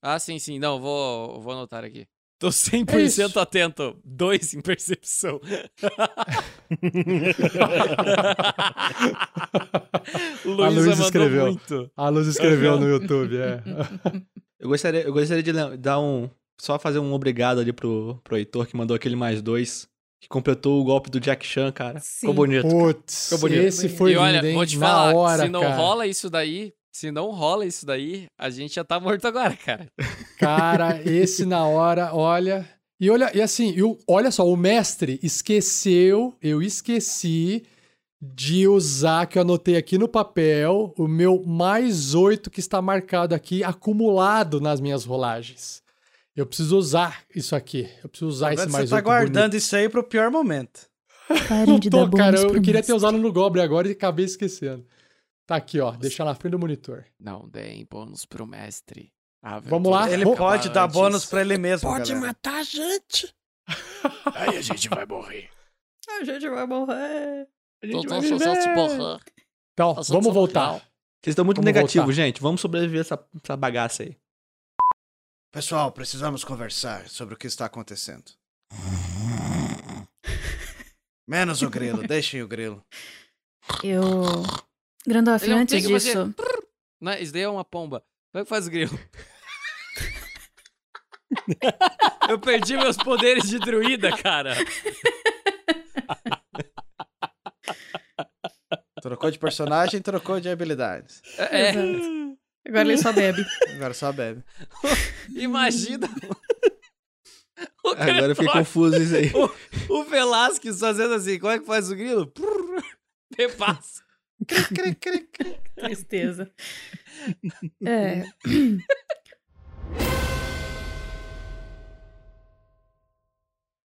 Ah, sim, sim. Não, vou, vou anotar aqui. Tô 100% É atento. Dois em percepção. *laughs* a Luz escreveu. muito. A Luz escreveu no YouTube, é. *laughs* Eu gostaria, eu gostaria de dar um. Só fazer um obrigado ali pro, pro Heitor que mandou aquele mais dois. Que completou o golpe do Jack Chan, cara. Sim. Ficou bonito. Putz, Ficou bonito. esse foi e lindo, olha, hein? vou te falar, hora, se não cara. rola isso daí, se não rola isso daí, a gente já tá morto agora, cara. Cara, esse na hora, olha. E olha, e assim, eu, olha só, o mestre esqueceu, eu esqueci de usar, que eu anotei aqui no papel, o meu mais oito que está marcado aqui, acumulado nas minhas rolagens. Eu preciso usar isso aqui. Eu preciso usar esse Você mais tá oito guardando bonito. isso aí pro pior momento. Não tô, cara, eu, eu queria ter usado no Goblin agora e acabei esquecendo. Tá aqui, ó, deixar na frente do monitor. Não deem bônus pro mestre. A Vamos lá. Ele Vamos- pode dar bônus pra ele mesmo, Pode galera. matar a gente. *laughs* *laughs* Aí a gente vai morrer. A gente vai morrer. Tô- tô- tô- porra. Então, vamos voltar. Vocês estão muito negativos, gente. Vamos sobreviver essa, essa bagaça aí. Pessoal, precisamos conversar sobre o que está acontecendo. *laughs* Menos o grilo, deixem o grilo. Eu. Grandolf, Ele não antes tem que fazer disso. Não, isso daí é uma pomba. Como é que faz o grilo? *laughs* Eu perdi meus poderes de druida, cara. Trocou de personagem, trocou de habilidades. É, Exato. Agora ele só bebe. Agora só bebe. *laughs* imagina. O *laughs* Agora eu fiquei confuso isso aí. O, o Velasquez fazendo assim, como é que faz o grilo? Prrr, Repassa. *laughs* Tristeza. É. *laughs*